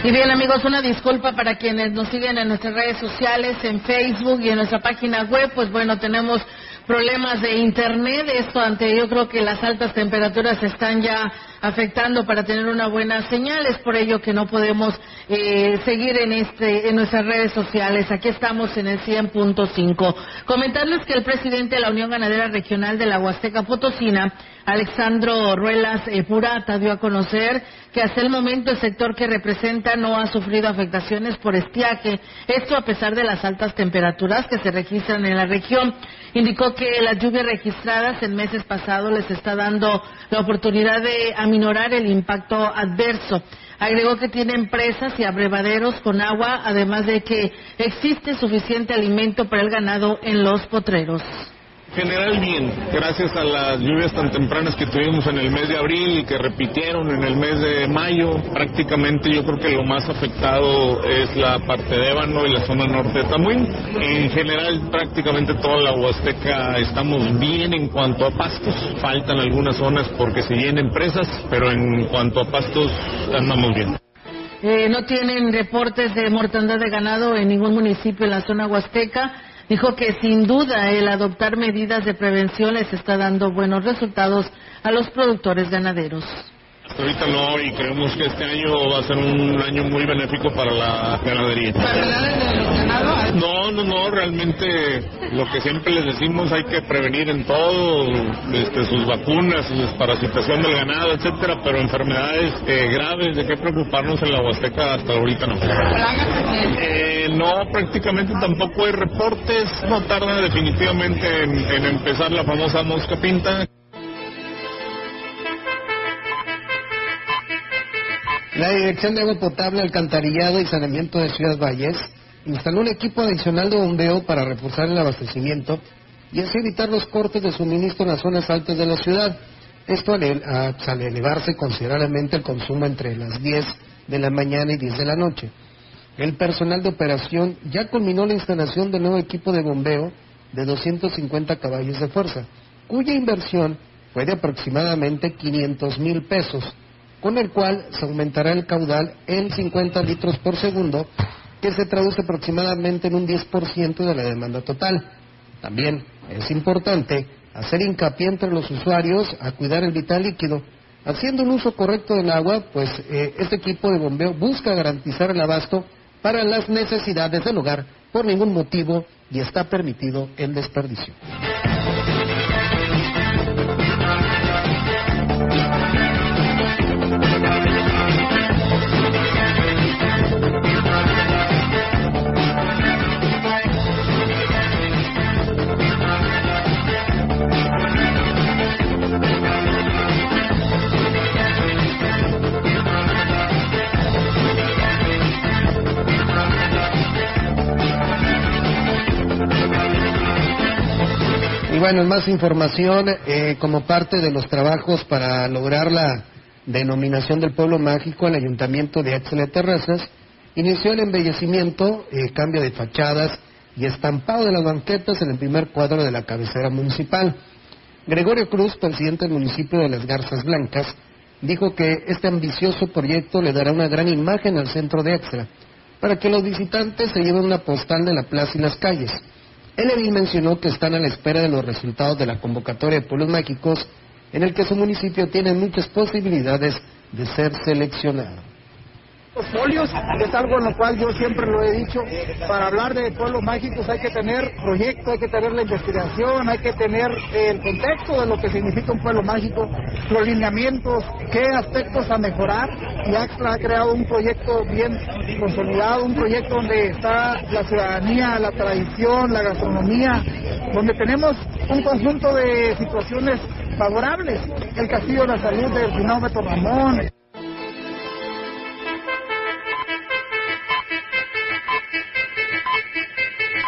Y bien amigos, una disculpa para quienes nos siguen en nuestras redes sociales, en Facebook y en nuestra página web, pues bueno, tenemos problemas de internet, esto ante yo creo que las altas temperaturas están ya afectando para tener una buena señal. Es por ello que no podemos eh, seguir en, este, en nuestras redes sociales. Aquí estamos en el 100.5. Comentarles que el presidente de la Unión Ganadera Regional de la Huasteca Potosina, Alexandro Ruelas eh, Purata, dio a conocer que hasta el momento el sector que representa no ha sufrido afectaciones por estiaje. Esto a pesar de las altas temperaturas que se registran en la región. Indicó que las lluvias registradas en meses pasados les está dando la oportunidad de aminorar el impacto adverso. Agregó que tiene empresas y abrevaderos con agua, además de que existe suficiente alimento para el ganado en los potreros general bien, gracias a las lluvias tan tempranas que tuvimos en el mes de abril y que repitieron en el mes de mayo, prácticamente yo creo que lo más afectado es la parte de Ébano y la zona norte de Tamuín. En general prácticamente toda la Huasteca estamos bien en cuanto a pastos, faltan algunas zonas porque se llenan empresas, pero en cuanto a pastos andamos bien. Eh, no tienen reportes de mortandad de ganado en ningún municipio en la zona huasteca Dijo que sin duda el adoptar medidas de prevención les está dando buenos resultados a los productores ganaderos. Ahorita no, y creemos que este año va a ser un año muy benéfico para la ganadería. No, no, no, realmente lo que siempre les decimos hay que prevenir en todo, desde sus vacunas, su desparasitación del ganado, etcétera, pero enfermedades eh, graves de qué preocuparnos en la Huasteca hasta ahorita no. Eh, no, prácticamente tampoco hay reportes, no tarda definitivamente en empezar la famosa mosca pinta. La Dirección de Agua Potable, Alcantarillado y Saneamiento de Ciudad Valles instaló un equipo adicional de bombeo para reforzar el abastecimiento y así evitar los cortes de suministro en las zonas altas de la ciudad. Esto al, elevarse considerablemente el consumo entre las 10 de la mañana y 10 de la noche. El personal de operación ya culminó la instalación del nuevo equipo de bombeo de 250 caballos de fuerza, cuya inversión fue de aproximadamente 500 mil pesos con el cual se aumentará el caudal en 50 litros por segundo, que se traduce aproximadamente en un 10% de la demanda total. También es importante hacer hincapié entre los usuarios a cuidar el vital líquido. Haciendo un uso correcto del agua, pues eh, este equipo de bombeo busca garantizar el abasto para las necesidades del hogar por ningún motivo y está permitido el desperdicio. Bueno, más información, eh, como parte de los trabajos para lograr la denominación del pueblo mágico, el Ayuntamiento de Axel de Terrazas inició el embellecimiento, eh, cambio de fachadas y estampado de las banquetas en el primer cuadro de la cabecera municipal. Gregorio Cruz, presidente del municipio de Las Garzas Blancas, dijo que este ambicioso proyecto le dará una gran imagen al centro de Extra, para que los visitantes se lleven una postal de la plaza y las calles. El mencionó que están a la espera de los resultados de la convocatoria de pueblos mágicos, en el que su municipio tiene muchas posibilidades de ser seleccionado. Los folios es algo en lo cual yo siempre lo he dicho, para hablar de pueblos mágicos hay que tener proyecto, hay que tener la investigación, hay que tener el contexto de lo que significa un pueblo mágico, los lineamientos, qué aspectos a mejorar y AXLA ha creado un proyecto bien consolidado, un proyecto donde está la ciudadanía, la tradición, la gastronomía, donde tenemos un conjunto de situaciones favorables, el Castillo de la Salud del Finómetro Ramón.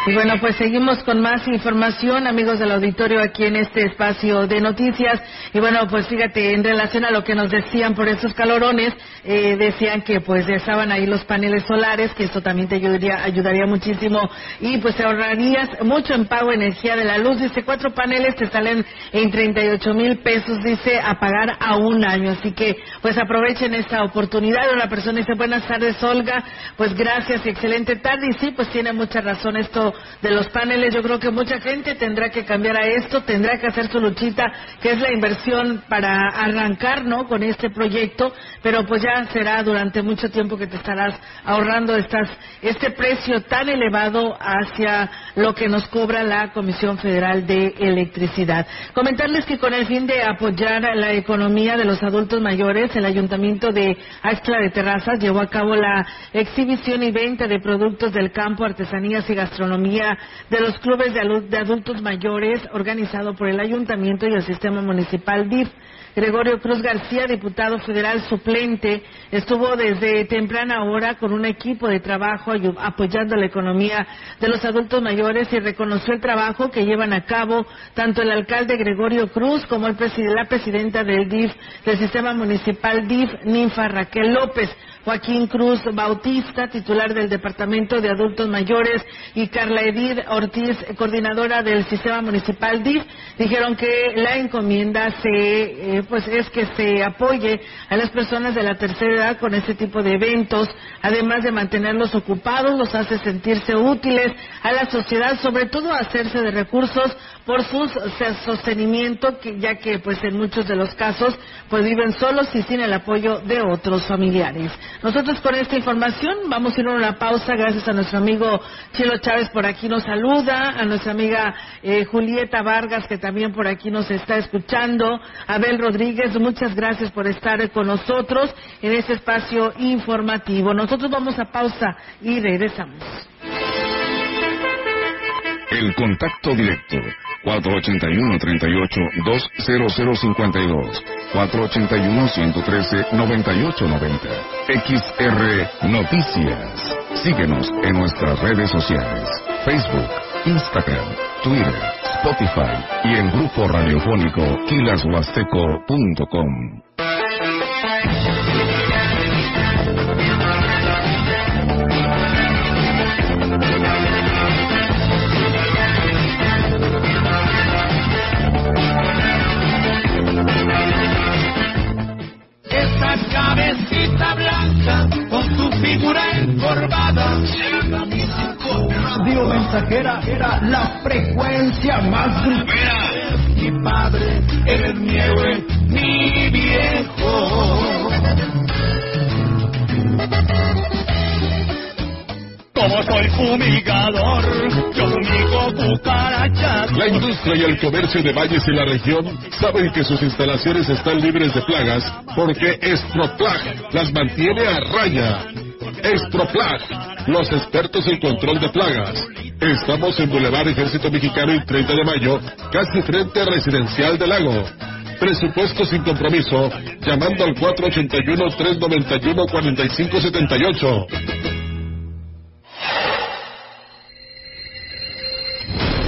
Y bueno, pues seguimos con más información, amigos del auditorio, aquí en este espacio de noticias. Y bueno, pues fíjate, en relación a lo que nos decían por esos calorones, eh, decían que pues estaban ahí los paneles solares, que eso también te ayudaría, ayudaría muchísimo y pues ahorrarías mucho en pago energía de la luz. Dice, cuatro paneles te salen en 38 mil pesos, dice, a pagar a un año. Así que pues aprovechen esta oportunidad. Una persona dice, buenas tardes, Olga, pues gracias y excelente tarde. Y sí, pues tiene mucha razón esto de los paneles. Yo creo que mucha gente tendrá que cambiar a esto, tendrá que hacer su luchita, que es la inversión para arrancar, ¿no? Con este proyecto, pero pues ya será durante mucho tiempo que te estarás ahorrando estas, este precio tan elevado hacia lo que nos cobra la Comisión Federal de Electricidad. Comentarles que con el fin de apoyar la economía de los adultos mayores, el Ayuntamiento de Axtla de Terrazas llevó a cabo la exhibición y venta de productos del campo, artesanías y gastronomía de los clubes de adultos mayores organizado por el Ayuntamiento y el Sistema Municipal DIF. Gregorio Cruz García, diputado federal suplente, estuvo desde temprana hora con un equipo de trabajo apoyando la economía de los adultos mayores y reconoció el trabajo que llevan a cabo tanto el alcalde Gregorio Cruz como el la presidenta del DIF, del sistema municipal DIF, Ninfa Raquel López. Joaquín Cruz Bautista, titular del Departamento de Adultos Mayores, y Carla Edith Ortiz, coordinadora del Sistema Municipal DIF, dijeron que la encomienda se, eh, pues es que se apoye a las personas de la tercera edad con este tipo de eventos, además de mantenerlos ocupados, los hace sentirse útiles a la sociedad, sobre todo hacerse de recursos por su sostenimiento, ya que pues en muchos de los casos pues viven solos y sin el apoyo de otros familiares. Nosotros con esta información vamos a ir a una pausa, gracias a nuestro amigo Chilo Chávez por aquí nos saluda, a nuestra amiga eh, Julieta Vargas que también por aquí nos está escuchando, Abel Rodríguez, muchas gracias por estar con nosotros en este espacio informativo. Nosotros vamos a pausa y regresamos. El contacto directo 481-38-20052, 481-113-9890. XR Noticias. Síguenos en nuestras redes sociales, Facebook, Instagram, Twitter, Spotify y en grupo radiofónico kilashuasteco.com. Radio Mensajera era la frecuencia más grupera. Mi padre, eres mi héroe, mi viejo. Como soy fumigador, yo fumigo cucarachas. La industria y el comercio de valles y la región saben que sus instalaciones están libres de plagas porque Estroplag las mantiene a raya. Estroplag, los expertos en control de plagas. Estamos en Boulevard Ejército Mexicano y 30 de mayo, casi frente a Residencial del Lago. Presupuesto sin compromiso, llamando al 481-391-4578.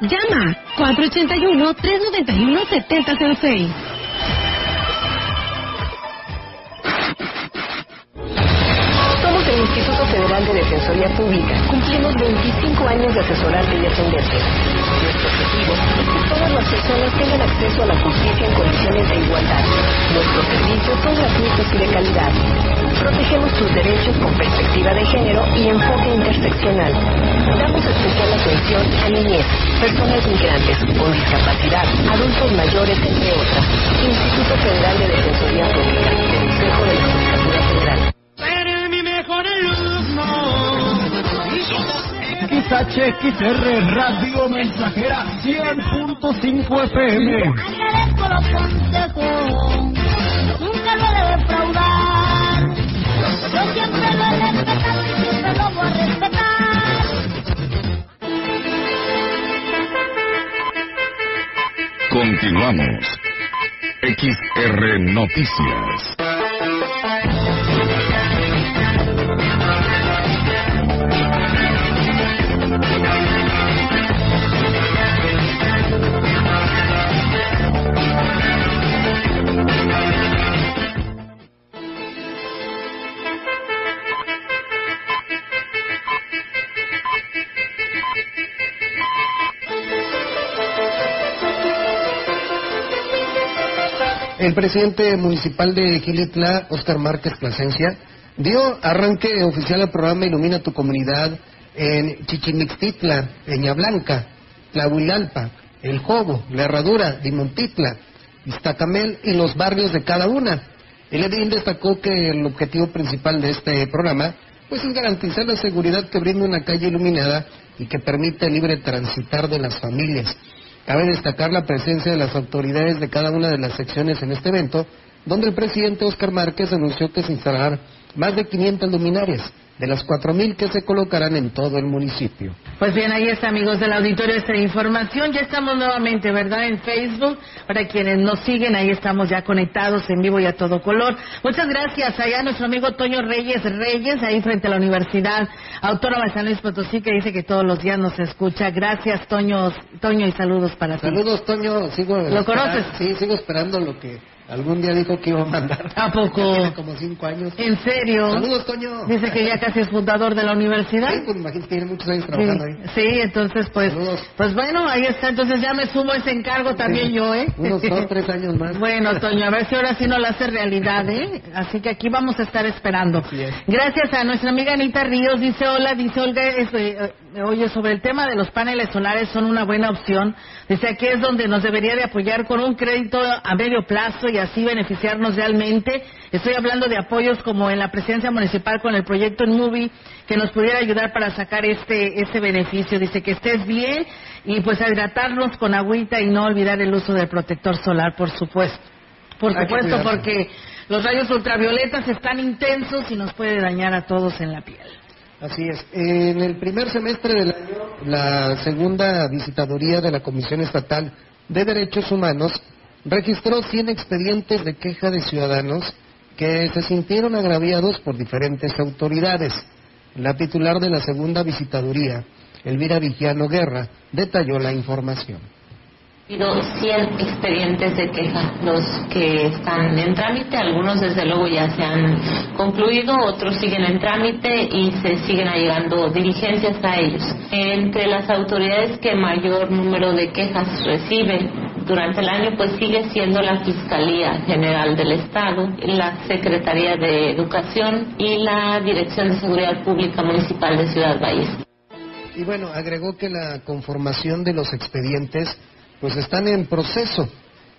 Llama 481-391-7006. Federal de Defensoría Pública. Cumplimos 25 años de asesorarte y defenderte. Nuestro objetivo es que todas las personas tengan acceso a la justicia en condiciones de igualdad. Nuestros servicios son gratuitos y de calidad. Protegemos tus derechos con perspectiva de género y enfoque interseccional. Damos especial atención a niñez, personas migrantes con discapacidad, adultos mayores, entre otras. Instituto Federal de Defensoría Pública. Consejo de la XHXR Radio Mensajera 100.5 FM. Agradezco los consejos, nunca lo he de defraudar. Yo siempre lo he respetado y siempre lo voy a respetar. Continuamos. XR Noticias. El presidente municipal de Gilitla, Oscar Márquez Plasencia, dio arranque oficial al programa Ilumina tu comunidad en Chichimixtitla, Peña Blanca, Tlahuilalpa, El Jobo, La Herradura, Dimontitla, Iztacamel y los barrios de cada una. El edil destacó que el objetivo principal de este programa pues es garantizar la seguridad que brinda una calle iluminada y que permite libre transitar de las familias. Cabe destacar la presencia de las autoridades de cada una de las secciones en este evento, donde el presidente Oscar Márquez anunció que se instalarán más de 500 luminarias, de las 4.000 que se colocarán en todo el municipio. Pues bien, ahí está, amigos del auditorio, esta información. Ya estamos nuevamente, ¿verdad?, en Facebook. Para quienes nos siguen, ahí estamos ya conectados en vivo y a todo color. Muchas gracias. Allá nuestro amigo Toño Reyes Reyes, ahí frente a la Universidad Autónoma de San Luis Potosí, que dice que todos los días nos escucha. Gracias, Toño, Toño y saludos para ti. Saludos, Toño. Sigo ¿Lo conoces? Sí, sigo esperando lo que Algún día dijo que iba a mandar. ¿A poco? tiene como cinco años. ¿En serio? Saludos, Toño. Dice que ya casi es fundador de la universidad. Sí, pues imagínate, tiene muchos años trabajando sí. ahí. Sí, entonces pues, pues bueno, ahí está. Entonces ya me sumo a ese encargo también yo, ¿eh? Unos dos, tres años más. Bueno, Toño, a ver si ahora sí no lo hace realidad, ¿eh? Así que aquí vamos a estar esperando. Gracias a nuestra amiga Anita Ríos. Dice, hola, dice Olga, eh, oye, sobre el tema de los paneles solares son una buena opción. Dice, aquí es donde nos debería de apoyar con un crédito a medio plazo y así beneficiar realmente. Estoy hablando de apoyos como en la presidencia municipal con el proyecto en Movie que nos pudiera ayudar para sacar este este beneficio. Dice que estés bien y pues a hidratarnos con agüita y no olvidar el uso del protector solar, por supuesto. Por supuesto, porque los rayos ultravioletas están intensos y nos puede dañar a todos en la piel. Así es. En el primer semestre del año, la segunda visitaduría de la Comisión Estatal de Derechos Humanos registró 100 expedientes de queja de ciudadanos que se sintieron agraviados por diferentes autoridades. La titular de la segunda visitaduría, Elvira Vigiano Guerra, detalló la información. Habido 100 expedientes de queja, los que están en trámite, algunos desde luego ya se han concluido, otros siguen en trámite y se siguen llegando diligencias a ellos. Entre las autoridades que mayor número de quejas reciben durante el año, pues sigue siendo la Fiscalía General del Estado, la Secretaría de Educación y la Dirección de Seguridad Pública Municipal de Ciudad Valles. Y bueno, agregó que la conformación de los expedientes pues están en proceso.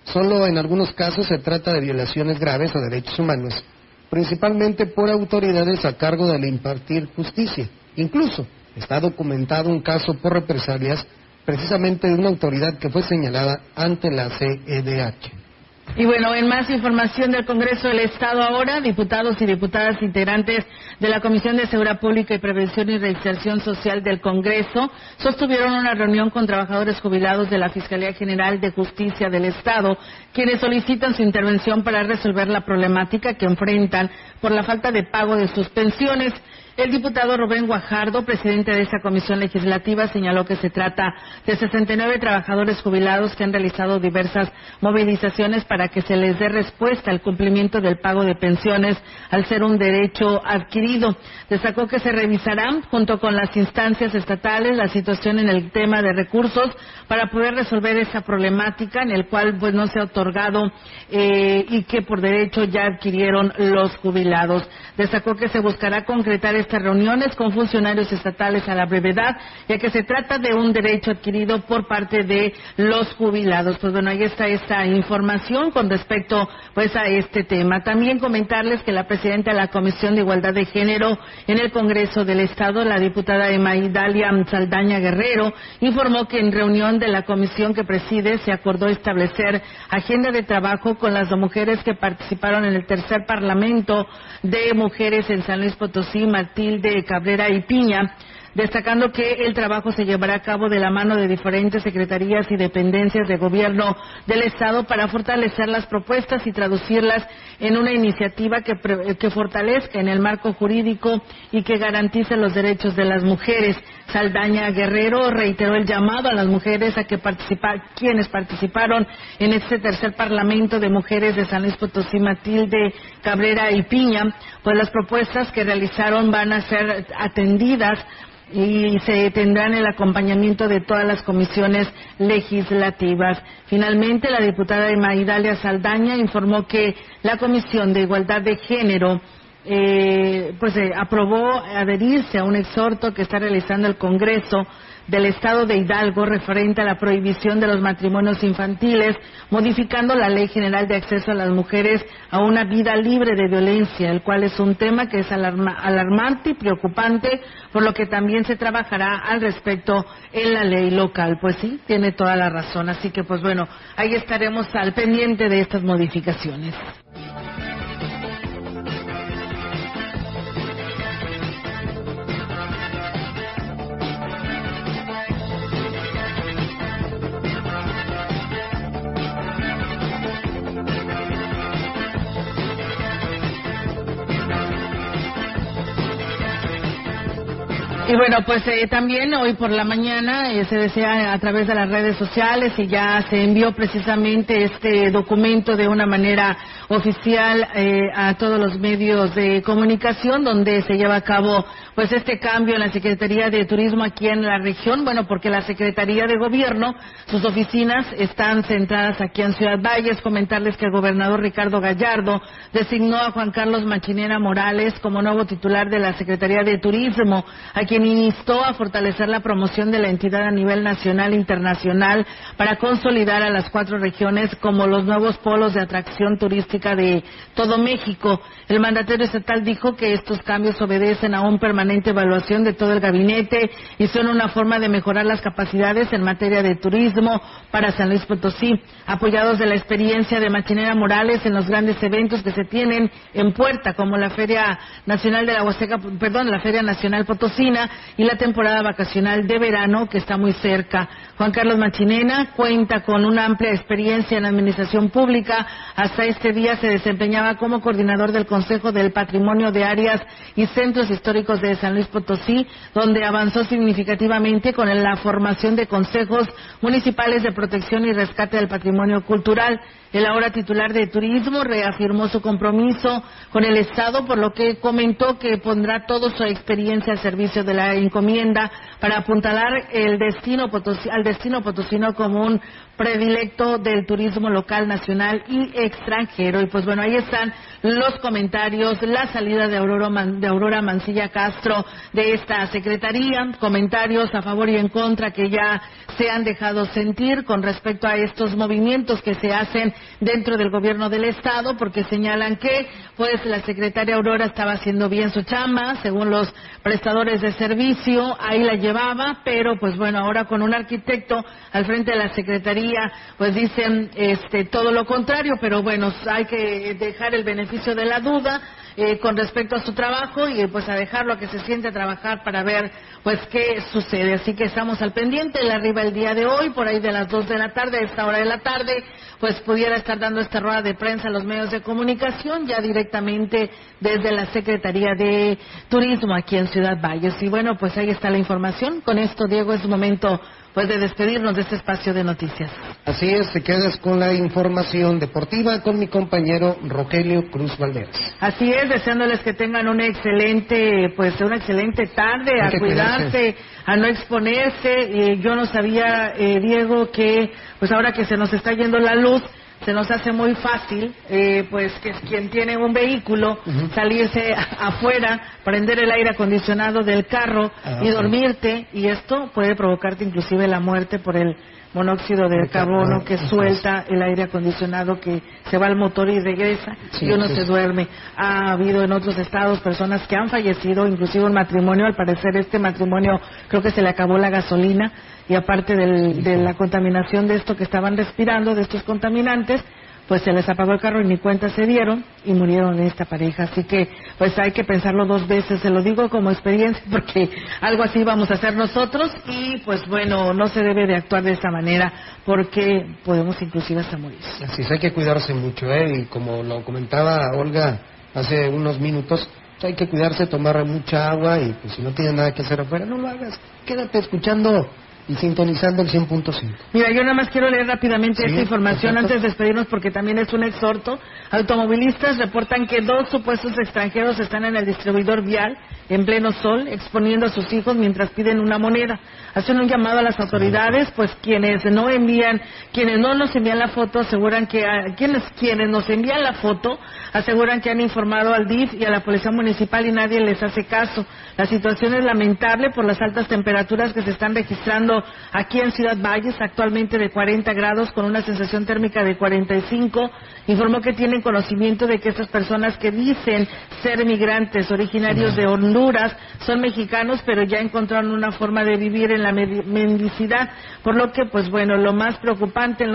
Solo en algunos casos se trata de violaciones graves a derechos humanos, principalmente por autoridades a cargo de impartir justicia. Incluso está documentado un caso por represalias precisamente de una autoridad que fue señalada ante la CEDH. Y bueno, en más información del Congreso del Estado ahora, diputados y diputadas integrantes de la Comisión de Seguridad Pública y Prevención y Reinserción Social del Congreso sostuvieron una reunión con trabajadores jubilados de la Fiscalía General de Justicia del Estado, quienes solicitan su intervención para resolver la problemática que enfrentan por la falta de pago de sus pensiones. El diputado Rubén Guajardo, presidente de esta comisión legislativa, señaló que se trata de 69 trabajadores jubilados que han realizado diversas movilizaciones para que se les dé respuesta al cumplimiento del pago de pensiones al ser un derecho adquirido. Destacó que se revisarán junto con las instancias estatales la situación en el tema de recursos para poder resolver esa problemática en el cual pues no se ha otorgado eh, y que por derecho ya adquirieron los jubilados. Destacó que se buscará concretar estas reuniones con funcionarios estatales a la brevedad, ya que se trata de un derecho adquirido por parte de los jubilados. Pues bueno, ahí está esta información con respecto pues a este tema. También comentarles que la presidenta de la Comisión de Igualdad de Género en el Congreso del Estado, la diputada Emma Idalia Saldaña Guerrero, informó que en reunión de la comisión que preside se acordó establecer agenda de trabajo con las mujeres que participaron en el tercer Parlamento de Mujeres en San Luis Potosí, Matilde Cabrera y Piña destacando que el trabajo se llevará a cabo de la mano de diferentes secretarías y dependencias de gobierno del Estado para fortalecer las propuestas y traducirlas en una iniciativa que, que fortalezca en el marco jurídico y que garantice los derechos de las mujeres. Saldaña Guerrero reiteró el llamado a las mujeres a que participar, quienes participaron en este tercer Parlamento de Mujeres de San Luis Potosí, Matilde Cabrera y Piña, pues las propuestas que realizaron van a ser atendidas y se tendrán el acompañamiento de todas las comisiones legislativas. Finalmente, la diputada Maidalia Saldaña informó que la Comisión de Igualdad de Género eh, pues eh, aprobó adherirse a un exhorto que está realizando el Congreso del Estado de Hidalgo referente a la prohibición de los matrimonios infantiles, modificando la Ley General de Acceso a las Mujeres a una vida libre de violencia, el cual es un tema que es alarmante y preocupante, por lo que también se trabajará al respecto en la ley local. Pues sí, tiene toda la razón. Así que, pues bueno, ahí estaremos al pendiente de estas modificaciones. Y bueno, pues eh, también hoy por la mañana eh, se desea a través de las redes sociales y ya se envió precisamente este documento de una manera oficial eh, a todos los medios de comunicación donde se lleva a cabo pues este cambio en la Secretaría de Turismo aquí en la región, bueno, porque la Secretaría de Gobierno, sus oficinas están centradas aquí en Ciudad Valles. Comentarles que el gobernador Ricardo Gallardo designó a Juan Carlos Machinera Morales como nuevo titular de la Secretaría de Turismo, a quien instó a fortalecer la promoción de la entidad a nivel nacional e internacional para consolidar a las cuatro regiones como los nuevos polos de atracción turística de todo México. El mandatario estatal dijo que estos cambios obedecen a un permanente evaluación de todo el gabinete y son una forma de mejorar las capacidades en materia de turismo para San Luis Potosí, apoyados de la experiencia de Machinera Morales en los grandes eventos que se tienen en puerta, como la Feria Nacional de la Huasteca, perdón, la Feria Nacional Potosina y la temporada vacacional de verano que está muy cerca. Juan Carlos Machinena cuenta con una amplia experiencia en administración pública. Hasta este día se desempeñaba como coordinador del Consejo del Patrimonio de Áreas y Centros Históricos de San Luis Potosí, donde avanzó significativamente con la formación de consejos municipales de protección y rescate del patrimonio cultural. El ahora titular de Turismo reafirmó su compromiso con el Estado, por lo que comentó que pondrá toda su experiencia al servicio de la encomienda para apuntalar el destino al destino potosino como un predilecto del turismo local, nacional y extranjero. Y pues bueno, ahí están los comentarios, la salida de Aurora, de Aurora Mancilla Castro de esta secretaría, comentarios a favor y en contra que ya se han dejado sentir con respecto a estos movimientos que se hacen dentro del gobierno del estado, porque señalan que pues la secretaria Aurora estaba haciendo bien su chamba, según los prestadores de servicio, ahí la llevaba, pero pues bueno, ahora con un arquitecto al frente de la secretaría, pues dicen este todo lo contrario, pero bueno, hay que dejar el beneficio de la duda eh, con respecto a su trabajo y pues a dejarlo a que se siente a trabajar para ver pues qué sucede. Así que estamos al pendiente, él arriba el día de hoy, por ahí de las dos de la tarde, a esta hora de la tarde, pues pudiera estar dando esta rueda de prensa a los medios de comunicación, ya directamente desde la Secretaría de Turismo aquí en Ciudad Valles. Y bueno, pues ahí está la información. Con esto, Diego, es momento pues de despedirnos de este espacio de noticias. Así es, te quedas con la información deportiva con mi compañero Rogelio Cruz Valderas. Así es, deseándoles que tengan una excelente, pues una excelente tarde, a cuidarse, a no exponerse. yo no sabía, eh, Diego, que pues ahora que se nos está yendo la luz, se nos hace muy fácil, eh, pues que quien tiene un vehículo, salirse afuera, prender el aire acondicionado del carro ah, y dormirte, y esto puede provocarte inclusive la muerte por el monóxido de carbono que suelta el aire acondicionado que se va al motor y regresa y uno se duerme. Ha habido en otros estados personas que han fallecido, inclusive un matrimonio, al parecer este matrimonio creo que se le acabó la gasolina y aparte de la contaminación de esto que estaban respirando, de estos contaminantes, pues se les apagó el carro y ni cuenta se dieron y murieron esta pareja. Así que pues hay que pensarlo dos veces, se lo digo como experiencia porque algo así vamos a hacer nosotros y pues bueno, no se debe de actuar de esta manera porque podemos inclusive hasta morir. Así es, hay que cuidarse mucho, ¿eh? Y como lo comentaba Olga hace unos minutos, hay que cuidarse, tomar mucha agua y pues si no tienes nada que hacer afuera, no lo hagas. Quédate escuchando y sintonizando el 100.5. Mira, yo nada más quiero leer rápidamente esta información antes de despedirnos porque también es un exhorto. Automovilistas reportan que dos supuestos extranjeros están en el distribuidor vial en pleno sol, exponiendo a sus hijos mientras piden una moneda. Hacen un llamado a las autoridades, pues quienes no envían, quienes no nos envían la foto aseguran que, quienes, quienes nos envían la foto aseguran que han informado al DIF y a la Policía Municipal y nadie les hace caso. La situación es lamentable por las altas temperaturas que se están registrando aquí en Ciudad Valles, actualmente de 40 grados con una sensación térmica de 45. Informó que tienen conocimiento de que estas personas que dicen ser migrantes originarios de Honduras son mexicanos, pero ya encontraron una forma de vivir en la mendicidad, por lo que, pues bueno, lo más preocupante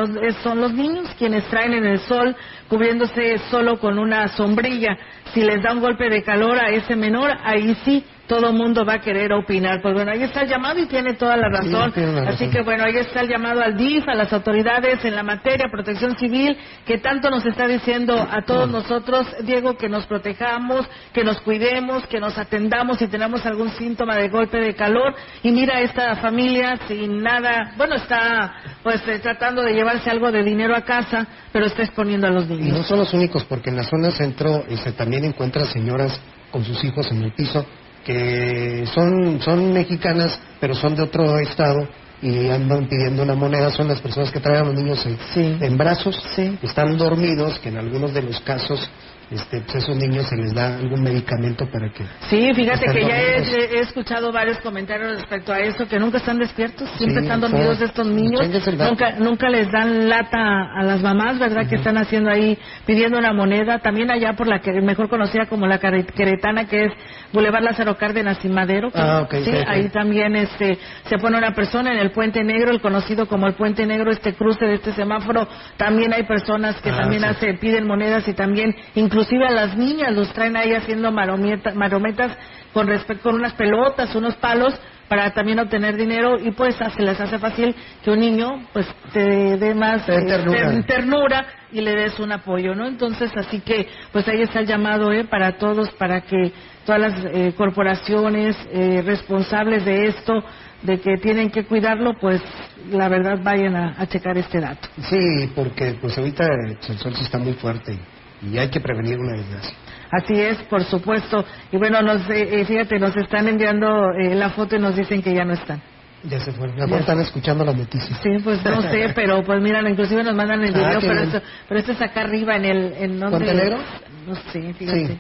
son los niños quienes traen en el sol cubriéndose solo con una sombrilla. Si les da un golpe de calor a ese menor, ahí sí todo el mundo va a querer opinar. Pues bueno, ahí está el llamado y tiene toda la razón. Así que bueno, ahí está el llamado al DIF, a las autoridades en la materia, protección civil, que tanto nos está diciendo a todos nosotros, Diego, que nos protejamos, que nos cuidemos, que nos atendamos si tenemos algún síntoma de golpe de calor. Y mira esta familia sin nada, bueno, está pues eh, tratando de llevarse algo de dinero a casa, pero está exponiendo a los niños. Y no son los únicos, porque en la zona centro se también encuentra señoras con sus hijos en el piso que son, son mexicanas, pero son de otro estado y andan pidiendo una moneda, son las personas que traen a los niños en, brazos, están dormidos, que en algunos de los casos este, pues esos niños se les da algún medicamento para que... Sí, fíjate que ya he, escuchado varios comentarios respecto a eso, que nunca están despiertos, siempre están dormidos estos niños, nunca, nunca les dan lata a las mamás, ¿verdad? Que están haciendo ahí, pidiendo una moneda, también allá por la que mejor conocida como la Queretana, que es Boulevard Lázaro Cárdenas y Madero. Ah, sí, ahí también este, se pone una persona en el Puente Negro, el conocido como el Puente Negro, este cruce de este semáforo, también hay personas que ah, también hace, piden monedas y también inclusive a las niñas los traen ahí haciendo marometas con, con unas pelotas, unos palos para también obtener dinero y pues se les hace fácil que un niño pues te dé más eh, ternura. y le des un apoyo, ¿no? Entonces, así que pues ahí está el llamado ¿eh? para todos, para que todas las eh, corporaciones eh, responsables de esto, de que tienen que cuidarlo, pues la verdad vayan a, checar este dato. Sí, porque pues ahorita el sol está muy fuerte y hay que prevenir una desgracia. Así es, por supuesto. Y bueno, nos, eh, eh, fíjate, nos están enviando eh, la foto y nos dicen que ya no están. Ya se fueron. Ya están escuchando las noticias. Sí, pues no sé, pero pues mira, inclusive nos mandan el ah, video, pero, esto, pero esto es acá arriba en el... En donde, negro? No sé, fíjate.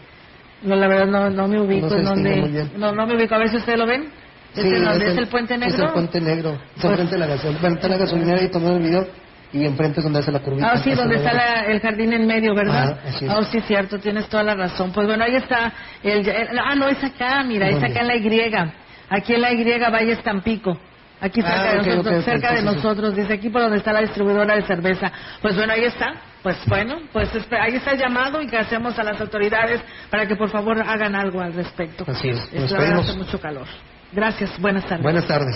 No, la verdad no, no me ubico en donde... No, no me ubico. A ver si ustedes lo ven. Sí, es, es, el, Puente Negro? Es el Puente Negro. Pues, frente a la gasolinera. Bueno, está la gasolinera y tomando el video y enfrente es donde hace la curvita. Ah, sí, donde está el jardín en medio, ¿verdad? Ah, sí. Oh, sí, cierto, tienes toda la razón. Pues bueno, ahí está. El, ah, no, es acá, mira, es acá en la Y. Aquí en la Y, Valle Tampico. Aquí cerca ah, de nosotros, cerca de nosotros, dice aquí por donde está la distribuidora de cerveza. Pues bueno, ahí está. Pues bueno, pues ahí está el llamado y que hacemos a las autoridades para que por favor hagan algo al respecto. Así es. Nos hace mucho calor. Gracias, buenas tardes. Buenas tardes.